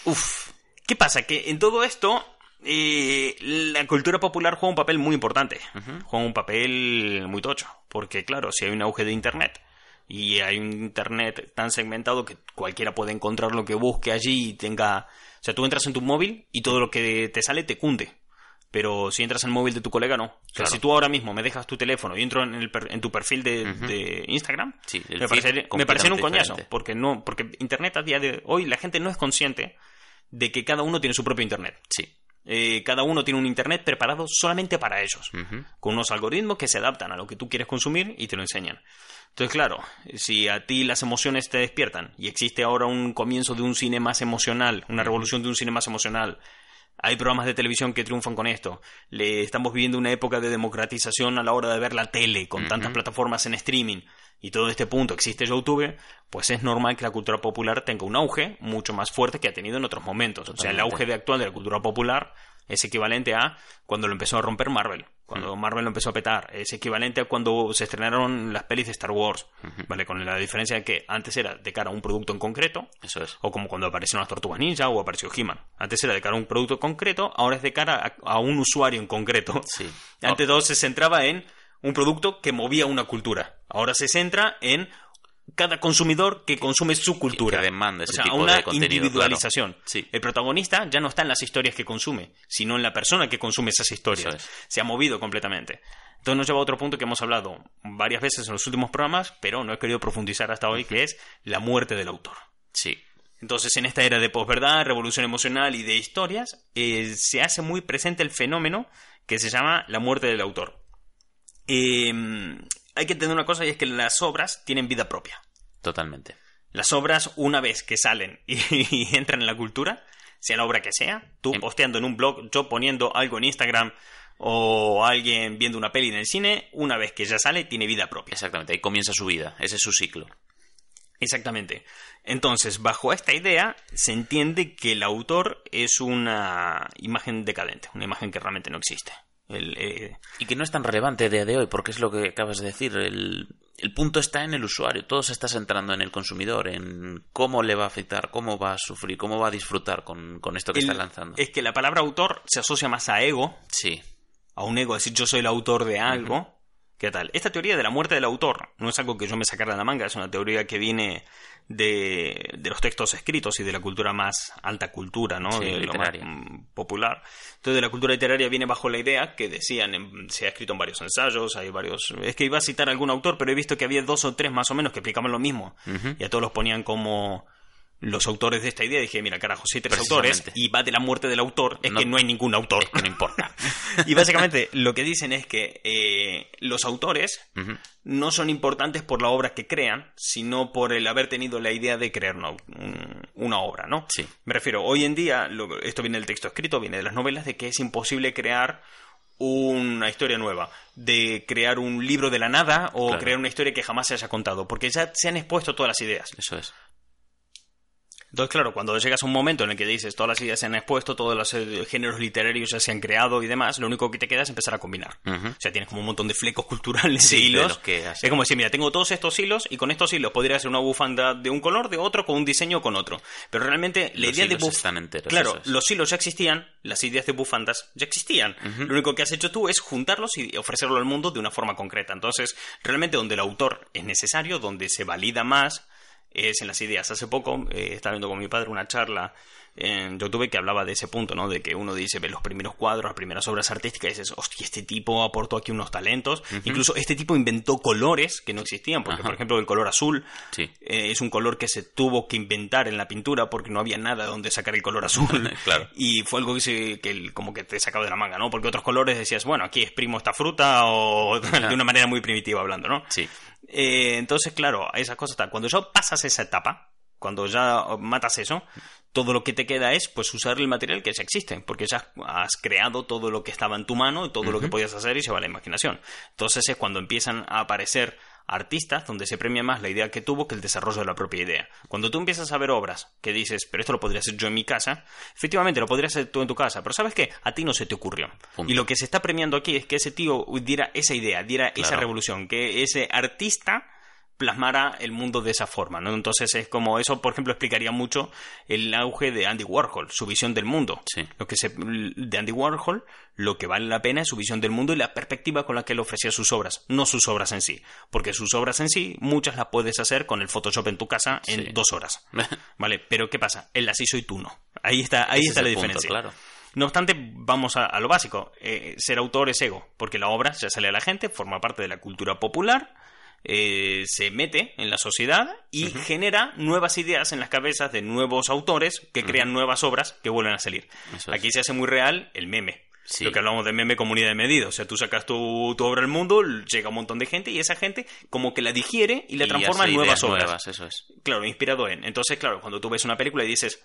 Uf. ¿Qué pasa? Que en todo esto eh, la cultura popular juega un papel muy importante. Juega un papel muy tocho. Porque, claro, si hay un auge de Internet y hay un Internet tan segmentado que cualquiera puede encontrar lo que busque allí y tenga... O sea, tú entras en tu móvil y todo lo que te sale te cunde. Pero si entras en el móvil de tu colega, no. O sea, Claro. si tú ahora mismo me dejas tu teléfono y entro en, el per- en tu perfil de, de Instagram, Sí, me, parecería, me parecería un coñazo. diferente. Porque, no, porque Internet a día de hoy la gente no es consciente de que cada uno tiene su propio Internet. Sí. Eh, cada uno tiene un Internet preparado solamente para ellos, con unos algoritmos que se adaptan a lo que tú quieres consumir y te lo enseñan. Entonces, claro, si a ti las emociones te despiertan y existe ahora un comienzo de un cine más emocional, una revolución de un cine más emocional, hay programas de televisión que triunfan con esto. Le estamos viviendo una época de democratización a la hora de ver la tele, con tantas plataformas en streaming y todo este punto existe YouTube, pues es normal que la cultura popular tenga un auge mucho más fuerte que ha tenido en otros momentos. O sea, el auge de actual de la cultura popular es equivalente a cuando lo empezó a romper Marvel, cuando Marvel lo empezó a petar, es equivalente a cuando se estrenaron las pelis de Star Wars, ¿vale? Con la diferencia de que antes era de cara a un producto en concreto, Eso es. o como cuando aparecieron las tortugas ninja o apareció He-Man. Antes era de cara a un producto concreto, ahora es de cara a, a un usuario en concreto. Sí. Antes todo se centraba en un producto que movía una cultura. Ahora se centra en cada consumidor que consume su cultura. que demanda ese o sea, tipo una de individualización. claro. Sí. El protagonista ya no está en las historias que consume, sino en la persona que consume esas historias. Es. Se ha movido completamente. Entonces nos lleva a otro punto que hemos hablado varias veces en los últimos programas, pero no he querido profundizar hasta hoy, que es la muerte del autor. Sí. Entonces, en esta era de posverdad, revolución emocional y de historias, eh, se hace muy presente el fenómeno que se llama la muerte del autor. Eh, hay que entender una cosa y es que las obras tienen vida propia. Totalmente. Las obras, una vez que salen y, y entran en la cultura, sea la obra que sea, tú Em- posteando en un blog, yo poniendo algo en Instagram o alguien viendo una peli en el cine, una vez que ya sale, tiene vida propia. Exactamente. Ahí comienza su vida. Ese es su ciclo. Exactamente. Entonces, bajo esta idea, se entiende que el autor es una imagen decadente, una imagen que realmente no existe. El, eh, Y que no es tan relevante a día de hoy, porque es lo que acabas de decir. El, el punto está en el usuario. Todo se está centrando en el consumidor, en cómo le va a afectar, cómo va a sufrir, cómo va a disfrutar con, con esto que el- está lanzando. Es que la palabra autor se asocia más a ego, Sí. a un ego, decir yo soy el autor de algo. ¿Qué tal? Esta teoría de la muerte del autor no es algo que yo me sacara de la manga, es una teoría que viene de, de los textos escritos y de la cultura más alta cultura, ¿no? Sí, de lo más literaria. mm, popular. Entonces, de la cultura literaria viene bajo la idea que decían, se ha escrito en varios ensayos, hay varios. Es que iba a citar algún autor, pero he visto que había dos o tres más o menos que explicaban lo mismo. Y a todos los ponían como los autores de esta idea. dije, mira, carajo, si hay tres autores y va de la muerte del autor, es No- que no hay ningún autor. Es que no importa. Y básicamente lo que dicen es que eh, los autores no son importantes por la obra que crean, sino por el haber tenido la idea de crear una, un- una obra, ¿no? Sí. Me refiero, hoy en día, lo- esto viene del texto escrito, viene de las novelas, de que es imposible crear una historia nueva, de crear un libro de la nada o Claro. crear una historia que jamás se haya contado, porque ya se han expuesto todas las ideas. Eso es. Entonces, claro, cuando llegas a un momento en el que dices todas las ideas se han expuesto, todos los eh, géneros literarios ya se han creado y demás, lo único que te queda es empezar a combinar. Ujú. O sea, tienes como un montón de flecos culturales Sí, de hilos. los que Es como decir, mira, tengo todos estos hilos y con estos hilos podría hacer una bufanda de un color, de otro, con un diseño con otro. Pero realmente la Los idea de hilos buf- están enteros, Claro, los hilos ya existían, las ideas de bufandas ya existían. Lo único que has hecho tú es juntarlos y ofrecerlo al mundo de una forma concreta. Entonces, realmente donde el autor es necesario, donde se valida más, es en las ideas. Hace poco eh, estaba viendo con mi padre una charla en YouTube que hablaba de ese punto, ¿no? De que uno dice, ve los primeros cuadros, las primeras obras artísticas y dices, hostia, este tipo aportó aquí unos talentos. Incluso este tipo inventó colores que no existían, porque, Ajá. por ejemplo, el color azul Sí. eh, es un color que se tuvo que inventar en la pintura porque no había nada donde sacar el color azul. Claro. Y fue algo que, se- que como que te sacaba de la manga, ¿no? Porque otros colores decías, bueno, aquí exprimo esta fruta o de una manera muy primitiva hablando, ¿no? Sí. Eh, entonces, claro, esas cosas tal. Cuando ya pasas esa etapa, cuando ya matas eso, todo lo que te queda es pues usar el material que ya existe, porque ya has creado todo lo que estaba en tu mano y todo lo que podías hacer y se va a la imaginación. Entonces es cuando empiezan a aparecer artistas donde se premia más la idea que tuvo que el desarrollo de la propia idea. Cuando tú empiezas a ver obras que dices, pero esto lo podría hacer yo en mi casa, efectivamente lo podrías hacer tú en tu casa, pero ¿sabes qué? A ti no se te ocurrió. Punto. Y lo que se está premiando aquí es que ese tío diera esa idea, diera esa revolución, que ese artista plasmara el mundo de esa forma, ¿no? Entonces es como eso, por ejemplo, explicaría mucho el auge de Andy Warhol, su visión del mundo. Sí. Lo que se de Andy Warhol, lo que vale la pena es su visión del mundo y la perspectiva con la que él ofrecía sus obras, no sus obras en sí, porque sus obras en sí muchas las puedes hacer con el Photoshop en tu casa en Sí. dos horas, ¿vale? Pero qué pasa, él las hizo y tú no. Ahí está, ahí Ese está es la punto, diferencia. claro. No obstante, vamos a, a lo básico. Eh, ser autor es ego, porque la obra ya sale a la gente, forma parte de la cultura popular, eh, se mete en la sociedad y genera nuevas ideas en las cabezas de nuevos autores que crean nuevas obras que vuelven a salir. Es. Aquí se hace muy real el meme. Sí. Lo que hablamos de meme comunidad de medida. O sea, tú sacas tu, tu obra al mundo, llega un montón de gente y esa gente como que la digiere y la Y transforma en nuevas obras. nuevas, eso es. Claro, inspirado en. Entonces, claro, cuando tú ves una película y dices,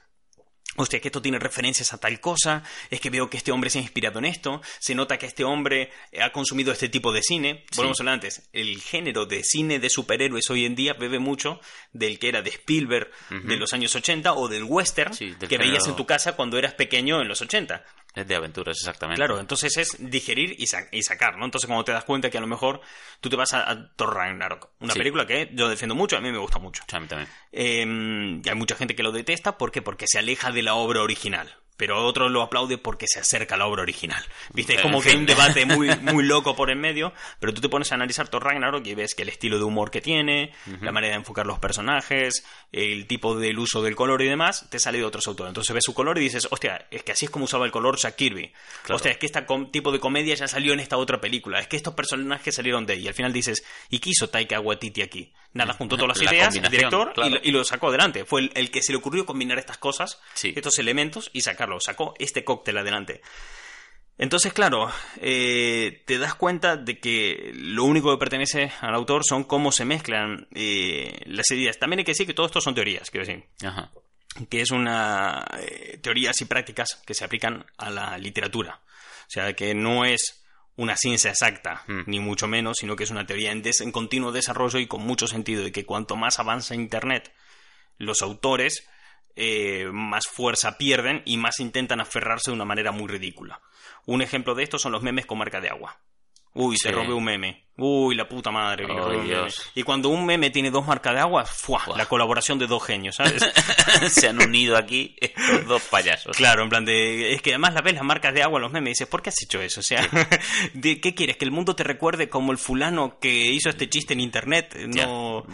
hostia, que esto tiene referencias a tal cosa, es que veo que este hombre se ha inspirado en esto, se nota que este hombre ha consumido este tipo de cine. Volvemos a hablar antes, el género de cine de superhéroes hoy en día bebe mucho del que era de Spielberg de los años 80 o del western Sí, del que veías en tu casa cuando eras pequeño en los 80. Es de aventuras, exactamente. Claro, entonces es digerir y, sa- y sacar, ¿no? Entonces cuando te das cuenta que a lo mejor tú te vas a, a Thor Ragnarok, una Sí. película que yo defiendo mucho, a mí me gusta mucho. A mí también. Eh, y hay mucha gente que lo detesta, ¿por qué? Porque se aleja de la obra original. Pero otro lo aplaude porque se acerca a la obra original. ¿Viste? Es En como que hay un debate muy, muy loco por en medio, pero tú te pones a analizar Thor Ragnarok y ves que el estilo de humor que tiene, la manera de enfocar los personajes, el tipo del uso del color y demás, te sale de otros autores. Entonces ves su color y dices, hostia, es que así es como usaba el color Jack Kirby. Claro. Hostia, es que este tipo de comedia ya salió en esta otra película. Es que estos personajes salieron de ahí. Y al final dices, ¿y qué hizo Taika Waititi aquí? Nada, juntó todas las La ideas, el director, y claro. lo- y lo sacó adelante. Fue el, el que se le ocurrió combinar estas cosas, Sí. estos elementos, y sacarlo. Sacó este cóctel adelante. Entonces, claro, eh, te das cuenta de que lo único que pertenece al autor son cómo se mezclan eh, las ideas. También hay que decir que todo esto son teorías, quiero decir Ajá. que es una eh, teorías y prácticas que se aplican a la literatura. O sea, que no es una ciencia exacta, Mm. ni mucho menos, sino que es una teoría en, des- en continuo desarrollo y con mucho sentido, y que cuanto más avanza Internet, los autores eh, más fuerza pierden y más intentan aferrarse de una manera muy ridícula. Un ejemplo de esto son los memes con marca de agua. Uy, Sí. te robé un meme. Uy, la puta madre. Dios. Y cuando un meme tiene dos marcas de agua, ¡fua! La colaboración de dos genios, ¿sabes? Se han unido aquí estos dos payasos. Claro, en plan de. Es que además la ves las marcas de agua en los memes y dices, ¿por qué has hecho eso? O sea, de- ¿qué quieres? ¿Que el mundo te recuerde como el fulano que hizo este chiste en internet? No.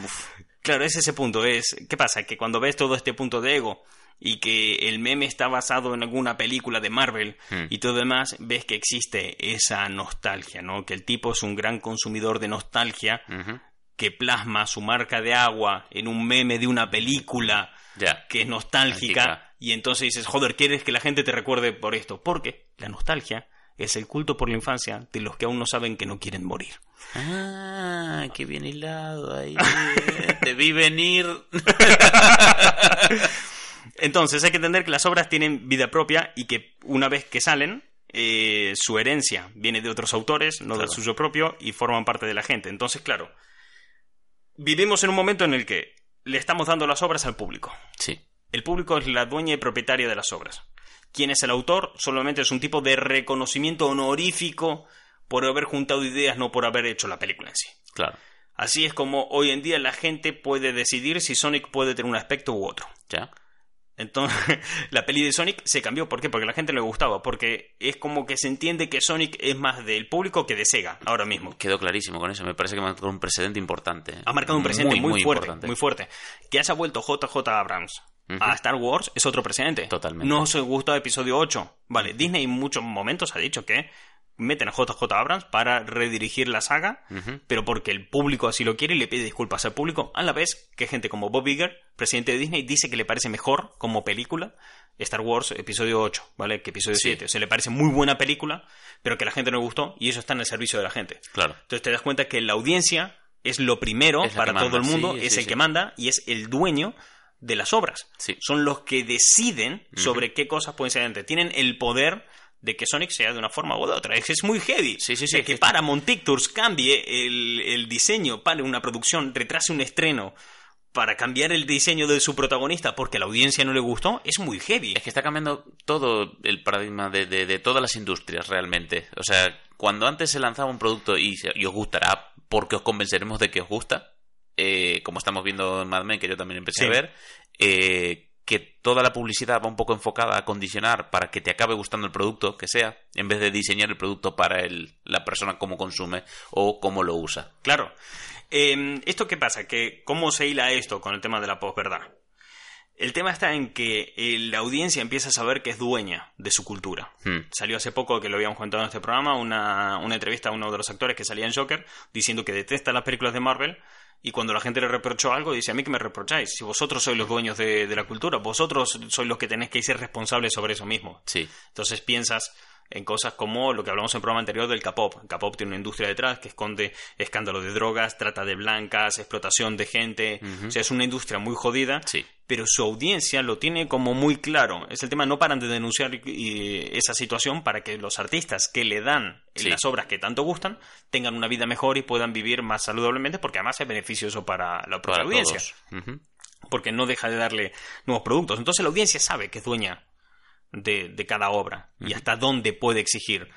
Claro, es ese punto. Es, ¿Qué pasa? Que cuando ves todo este punto de ego y que el meme está basado en alguna película de Marvel Hmm. y todo demás, ves que existe esa nostalgia, ¿no? Que el tipo es un gran consumidor de nostalgia que plasma su marca de agua en un meme de una película que es nostálgica, Nostálgica. y entonces dices, joder, ¿quieres que la gente te recuerde por esto? Porque la nostalgia es el culto por la infancia de los que aún no saben que no quieren morir. Ah, qué bien hilado ahí. Te vi venir. Entonces hay que entender que las obras tienen vida propia y que una vez que salen, eh, su herencia viene de otros autores, no del suyo propio, y forman parte de la gente. Entonces, claro, vivimos en un momento en el que le estamos dando las obras al público. Sí. El público es la dueña y propietaria de las obras. ¿Quién es el autor? Solamente es un tipo de reconocimiento honorífico por haber juntado ideas, no por haber hecho la película en sí. Claro. Así es como hoy en día la gente puede decidir si Sonic puede tener un aspecto u otro. Ya. Entonces, la peli de Sonic se cambió. ¿Por qué? Porque a la gente le gustaba. Porque es como que se entiende que Sonic es más del público que de Sega, ahora mismo. Quedó clarísimo con eso. Me parece que marcó un precedente importante. Ha marcado un precedente muy, fuerte, importante. muy fuerte. Que haya vuelto JJ Abrams A Star Wars es otro precedente. Totalmente. No os gustó episodio 8. Vale, Disney en muchos momentos ha dicho que meten a JJ Abrams para redirigir la saga, pero porque el público así lo quiere y le pide disculpas al público, a la vez que gente como Bob Iger, presidente de Disney, dice que le parece mejor como película Star Wars episodio 8, ¿vale? Que episodio Sí. 7. O sea, le parece muy buena película, pero que la gente no le gustó y eso está en el servicio de la gente. Claro. Entonces te das cuenta que la audiencia es lo primero para todo el mundo, sí, es sí, el que manda y es el dueño de las obras. Sí. Son los que deciden sobre qué cosas pueden ser adelante. Tienen el poder de que Sonic sea de una forma u de otra. Es, es muy heavy. Sí, sí, sí, De es que que- Paramount Pictures cambie el, el diseño, pare una producción, retrase un estreno para cambiar el diseño de su protagonista porque a la audiencia no le gustó, es muy heavy. Es que está cambiando todo el paradigma de, de- de todas las industrias realmente. O sea, cuando antes se lanzaba un producto y, y os gustará porque os convenceremos de que os gusta, eh, como estamos viendo en Mad Men, que yo también empecé Sí. a ver, eh, que toda la publicidad va un poco enfocada a condicionar para que te acabe gustando el producto que sea, en vez de diseñar el producto para el, la persona cómo consume o cómo lo usa. Claro. Eh, ¿Esto qué pasa? Que ¿Cómo se hila esto con el tema de la posverdad? El tema está en que eh, la audiencia empieza a saber que es dueña de su cultura. Hmm. Salió hace poco, que lo habíamos contado en este programa, una, una entrevista a uno de los actores que salía en Joker diciendo que detesta las películas de Marvel y cuando la gente le reprochó algo dice, a mí que me reprocháis, si vosotros sois los dueños de, de la cultura, vosotros sois los que tenéis que ser responsables sobre eso mismo. Sí, Entonces piensas en cosas como lo que hablamos en el programa anterior del K-pop. K-pop tiene una industria detrás que esconde escándalo de drogas, trata de blancas, explotación de gente. O sea, es una industria muy jodida. sí. Pero su audiencia lo tiene como muy claro. Es el tema, no paran de denunciar esa situación para que los artistas que le dan Sí. las obras que tanto gustan tengan una vida mejor y puedan vivir más saludablemente porque además es beneficioso para la propia Para audiencia porque no deja de darle nuevos productos. Entonces la audiencia sabe que es dueña de, de cada obra y hasta dónde puede exigir.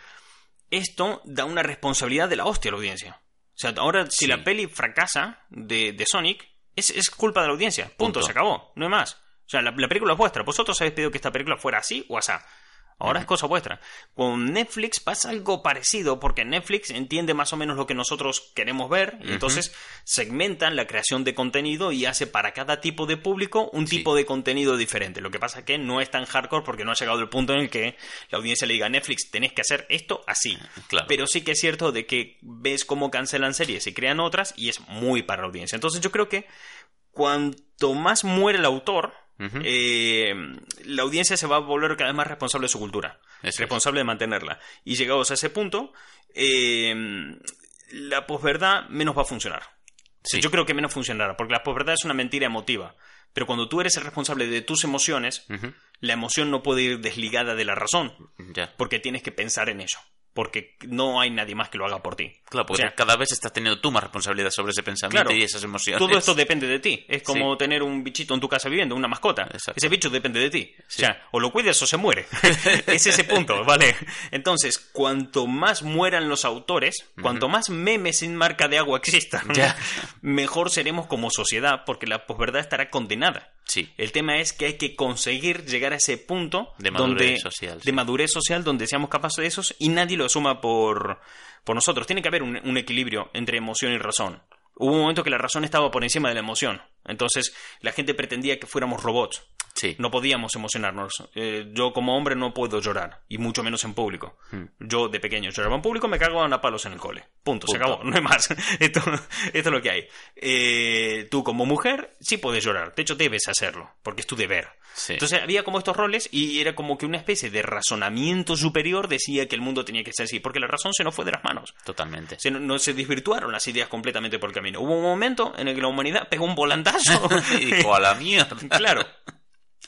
Esto da una responsabilidad de la hostia a la audiencia. O sea, ahora si Sí. la peli fracasa de, de Sonic, es, es culpa de la audiencia. Punto, Punto. se acabó, no hay más. O sea, la, la película es vuestra. Vosotros habéis pedido que esta película fuera así o asá. Ahora es cosa vuestra. Con Netflix pasa algo parecido, porque Netflix entiende más o menos lo que nosotros queremos ver, y entonces segmentan la creación de contenido y hace para cada tipo de público un Sí. tipo de contenido diferente. Lo que pasa es que no es tan hardcore porque no ha llegado el punto en el que la audiencia le diga a Netflix, tenés que hacer esto así. Claro. Pero sí que es cierto de que ves cómo cancelan series y crean otras, y es muy para la audiencia. Entonces yo creo que cuanto más muere el autor, Eh, la audiencia se va a volver cada vez más responsable de su cultura, Eso es. responsable de mantenerla. Y llegados a ese punto, eh, la posverdad menos va a funcionar. O sea, Sí. Yo creo que menos funcionará, porque la posverdad es una mentira emotiva. Pero cuando tú eres el responsable de tus emociones, la emoción no puede ir desligada de la razón, porque tienes que pensar en ello. Porque no hay nadie más que lo haga por ti. Claro, porque O sea, cada vez estás teniendo tú más responsabilidad sobre ese pensamiento Claro. y esas emociones. Todo esto depende de ti. Es como Sí. tener un bichito en tu casa viviendo, una mascota. Exacto. Ese bicho depende de ti. Sí. O sea, o lo cuidas o se muere. es ese punto, ¿vale? Entonces, cuanto más mueran los autores, cuanto más memes sin marca de agua existan, Ya. mejor seremos como sociedad, porque la posverdad estará condenada. Sí. El tema es que hay que conseguir llegar a ese punto De madurez donde, social, sí. de madurez social donde seamos capaces de eso y nadie lo asuma por, por nosotros. Tiene que haber un, un equilibrio entre emoción y razón. Hubo un momento que la razón estaba por encima de la emoción. Entonces la gente pretendía que fuéramos robots. Sí. No podíamos emocionarnos. Eh, yo como hombre no puedo llorar, y mucho menos en público. Hmm. Yo de pequeño lloraba en público, me cagaban a palos en el cole. Punto, se acabó, no hay más. Esto, esto es lo que hay. Eh, tú como mujer sí puedes llorar, de hecho debes hacerlo, porque es tu deber. Sí. Entonces había como estos roles y era como que una especie de razonamiento superior decía que el mundo tenía que ser así, porque la razón se nos fue de las manos. Totalmente. Se, no, no se desvirtuaron las ideas completamente por el camino. Hubo un momento en el que la humanidad pegó un volantazo. Y dijo, a la mierda. claro.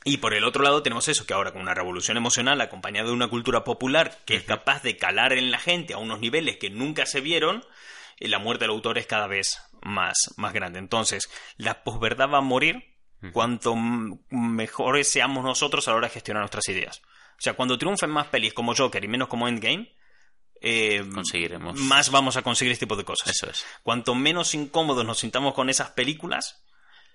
Y por el otro lado tenemos eso, que ahora con una revolución emocional acompañada de una cultura popular que es capaz de calar en la gente a unos niveles que nunca se vieron, eh, la muerte del autor es cada vez más, más grande. Entonces, la posverdad va a morir cuanto mejores seamos nosotros a la hora de gestionar nuestras ideas. O sea, cuando triunfen más pelis como Joker y menos como Endgame, eh, Conseguiremos. más vamos a conseguir este tipo de cosas. Eso es. Cuanto menos incómodos nos sintamos con esas películas,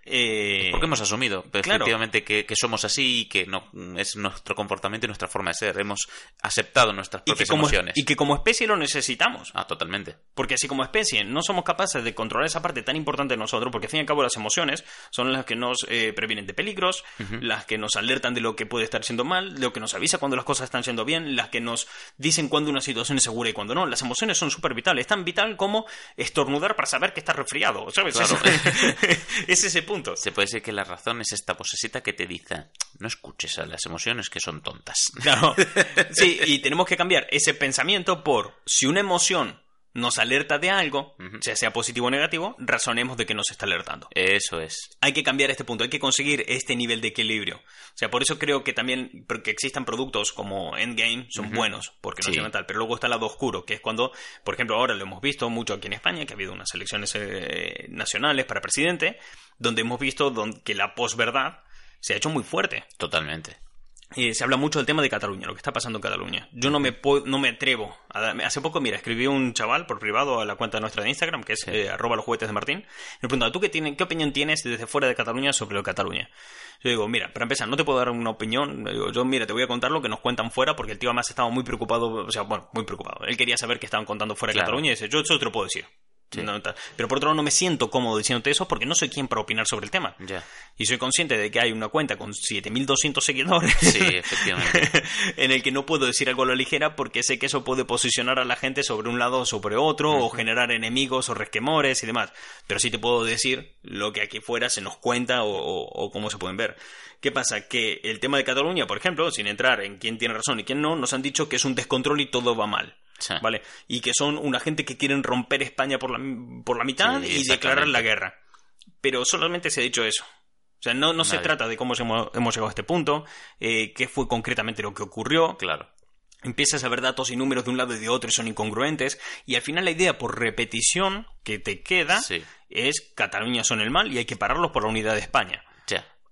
eh, Porque hemos asumido claro. efectivamente que, que somos así y que no es nuestro comportamiento y nuestra forma de ser. Hemos aceptado nuestras y, propias como, emociones. y que como especie lo necesitamos. Ah, totalmente. Porque si como especie no somos capaces de controlar esa parte tan importante de nosotros, porque al fin y al cabo las emociones son las que nos eh, previenen de peligros, las que nos alertan de lo que puede estar siendo mal, lo que nos avisa cuando las cosas están siendo bien, las que nos dicen cuando una situación es segura y cuando no. Las emociones son súper vitales, es tan vital como estornudar para saber que estás resfriado, ¿sabes? Claro. es ese punto. Se puede decir que la razón es esta vocecita que te dice no escuches a las emociones que son tontas. Claro. Sí, y tenemos que cambiar ese pensamiento por si una emoción nos alerta de algo, ya sea positivo o negativo, razonemos de que nos está alertando. Eso es. Hay que cambiar este punto, hay que conseguir este nivel de equilibrio. O sea, por eso creo que también porque existan productos como Endgame son buenos, porque no Sí. tal. Pero luego está el lado oscuro, que es cuando, por ejemplo, ahora lo hemos visto mucho aquí en España, que ha habido unas elecciones eh, nacionales para presidente, donde hemos visto don- que la posverdad se ha hecho muy fuerte. Totalmente. Eh, se habla mucho del tema de Cataluña, lo que está pasando en Cataluña. Yo no me puedo- no me atrevo. A dar- hace poco, mira, escribió un chaval por privado a la cuenta nuestra de Instagram, que es eh, arroba los juguetes de Martín. Y me preguntaba, ¿tú qué, tiene- qué opinión tienes desde fuera de Cataluña sobre lo de Cataluña? Yo digo, mira, para empezar, no te puedo dar una opinión. Digo, yo, mira, te voy a contar lo que nos cuentan fuera, porque el tío además estaba muy preocupado, o sea, bueno, muy preocupado. Él quería saber qué estaban contando fuera de Claro. Cataluña y dice, yo eso te lo puedo decir. Pero por otro lado, no me siento cómodo diciéndote eso porque no soy quien para opinar sobre el tema. Y soy consciente de que hay una cuenta con 7200 seguidores. Sí, efectivamente. en el que no puedo decir algo a la ligera porque sé que eso puede posicionar a la gente sobre un lado o sobre otro o generar enemigos o resquemores y demás. Pero sí te puedo decir lo que aquí fuera se nos cuenta o, o- o cómo se pueden ver. ¿Qué pasa? Que el tema de Cataluña, por ejemplo, sin entrar en quién tiene razón y quién no, nos han dicho que es un descontrol y todo va mal. Sí. ¿Vale? Y que son una gente que quieren romper España por la, por la mitad Sí, y declarar la guerra. Pero solamente se ha dicho eso. O sea, no, no se trata de cómo hemos, hemos llegado a este punto, eh, qué fue concretamente lo que ocurrió. Claro. Empiezas a ver datos y números de un lado y de otro y son incongruentes. Y al final la idea por repetición que te queda Sí. es Cataluña son el mal y hay que pararlos por la unidad de España.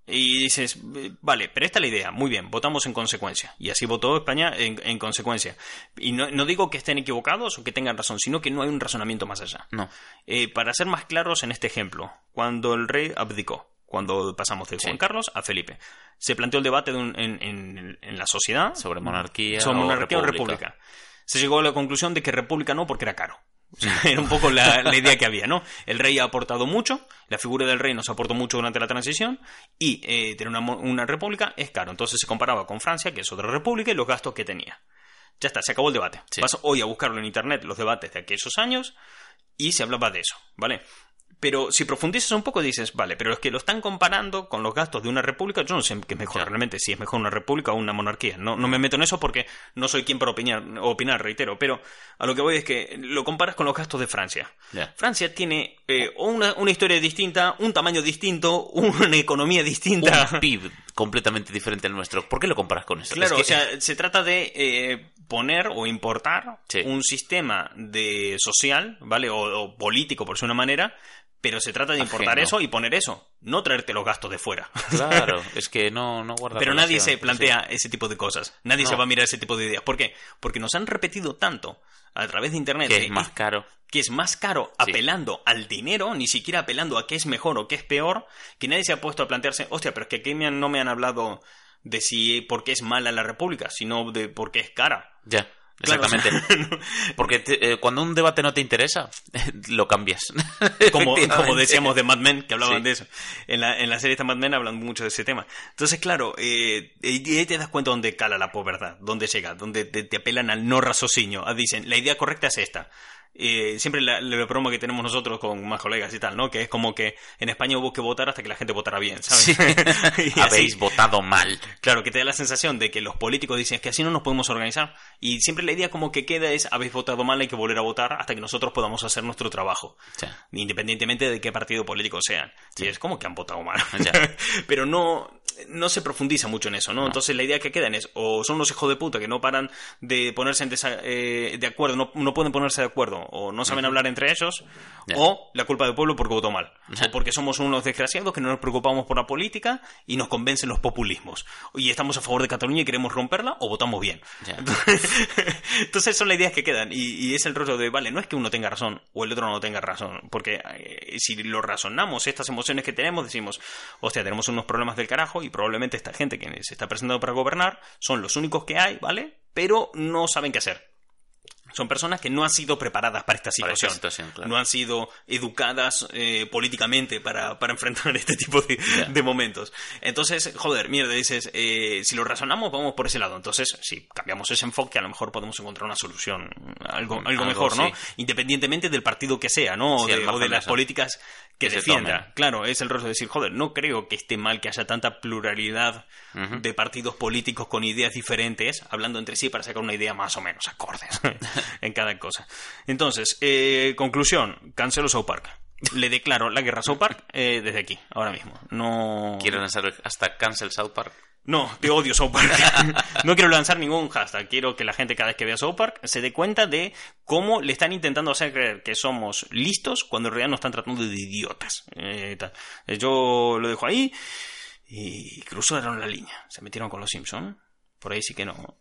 Y dices, vale, pero esta es la idea, muy bien, votamos en consecuencia. Y así votó España en, en consecuencia. Y no, no digo que estén equivocados o que tengan razón, sino que no hay un razonamiento más allá. No. Eh, para ser más claros en este ejemplo, cuando el rey abdicó, cuando pasamos de Juan Sí. Carlos a Felipe, se planteó el debate de un- en, en- en la sociedad Sobre monarquía. sobre o monarquía o república. república. Se llegó a la conclusión de que república no porque era caro. O sea, era un poco la, la idea que había, ¿no? El rey ha aportado mucho, la figura del rey nos aportó mucho durante la transición y eh, tener una, una república es caro. Entonces se comparaba con Francia, que es otra república, y los gastos que tenía. Ya está, se acabó el debate. Sí. Vas hoy a buscarlo en internet, los debates de aquellos años, y se hablaba de eso, ¿vale? Pero si profundizas un poco dices, vale, pero es que lo están comparando con los gastos de una república, yo no sé qué es mejor realmente, si es mejor una república o una monarquía. No, no me meto en eso porque no soy quien para opinar, opinar, reitero, pero a lo que voy es que lo comparas con los gastos de Francia. Francia tiene eh, una, una historia distinta, un tamaño distinto, una economía distinta. Un PIB completamente diferente al nuestro. ¿Por qué lo comparas con eso? Claro, Es que- o sea, se trata de eh, poner o importar Sí. un sistema de social, ¿vale? O, o político, por su una manera, pero se trata de importar Ajeno. eso y poner eso, no traerte los gastos de fuera. Claro, es que no, no guarda Pero nadie se plantea ese tipo de cosas. Nadie No. se va a mirar ese tipo de ideas. ¿Por qué? Porque nos han repetido tanto a través de Internet Que es más caro. que es más caro Sí. apelando al dinero, ni siquiera apelando a qué es mejor o qué es peor, que nadie se ha puesto a plantearse, hostia, pero es que aquí me han- no me han hablado de si por qué es mala la república, sino de por qué es cara. Ya, Claro, exactamente. Porque te- eh, cuando un debate no te interesa, lo cambias. Como, decíamos de Mad Men, que hablaban Sí. de eso. En la, en la serie de Mad Men hablan mucho de ese tema. Entonces, claro, eh, y ahí te das cuenta dónde cala la poverdad, dónde llega, dónde te, te apelan al no raciocinio. Ah, Dicen, la idea correcta es esta. Eh, siempre la, la broma que tenemos nosotros con más colegas y tal, ¿no? Que es como que en España hubo que votar hasta que la gente votara bien, ¿sabes? Sí. Y así- Habéis votado mal. Claro, que te da la sensación de que los políticos dicen es que así no nos podemos organizar. Y siempre la idea como que queda es habéis votado mal, hay que volver a votar hasta que nosotros podamos hacer nuestro trabajo. Sí. Independientemente de qué partido político sean. Y es como que han votado mal. Pero no. No se profundiza mucho en eso, ¿no? Entonces la idea que queda es, o son unos hijos de puta que no paran de ponerse en desa- eh, de acuerdo, no, no pueden ponerse de acuerdo, o no saben hablar entre ellos, o la culpa del pueblo porque votó mal, o porque somos unos desgraciados que no nos preocupamos por la política y nos convencen los populismos, y estamos a favor de Cataluña y queremos romperla, o votamos bien. Entonces son las ideas que quedan, y, y es el rollo de, vale, no es que uno tenga razón o el otro no tenga razón, porque eh, si lo razonamos, estas emociones que tenemos, decimos, hostia, tenemos unos problemas del carajo y probablemente esta gente que se está presentando para gobernar son los únicos que hay, ¿vale? Pero no saben qué hacer. Son personas que no han sido preparadas para esta Para esta situación. claro. No han sido educadas eh, políticamente para, para enfrentar este tipo de, momentos. Entonces, joder, mierda, dices, eh, si lo razonamos, vamos por ese lado. Entonces, si cambiamos ese enfoque, a lo mejor podemos encontrar una solución, algo, algo, Algo, mejor, ¿no? sí. Independientemente del partido que sea, ¿no? O Sí, de, al o de las políticas que, defienda. Claro, es el rostro de decir, joder, no creo que esté mal que haya tanta pluralidad de partidos políticos con ideas diferentes, hablando entre sí para sacar una idea más o menos acordes en cada cosa. Entonces, eh, conclusión, cancelo South Park. Le declaro la guerra a South Park eh, desde aquí, ahora mismo. No. Quiero lanzar hasta Cancel South Park. No, te odio South Park. no quiero lanzar ningún hashtag. Quiero que la gente cada vez que vea South Park se dé cuenta de cómo le están intentando hacer creer que somos listos cuando en realidad nos están tratando de idiotas. Eh. Eh, Yo lo dejo ahí y cruzaron la línea. Se metieron con los Simpson. Por ahí sí que no.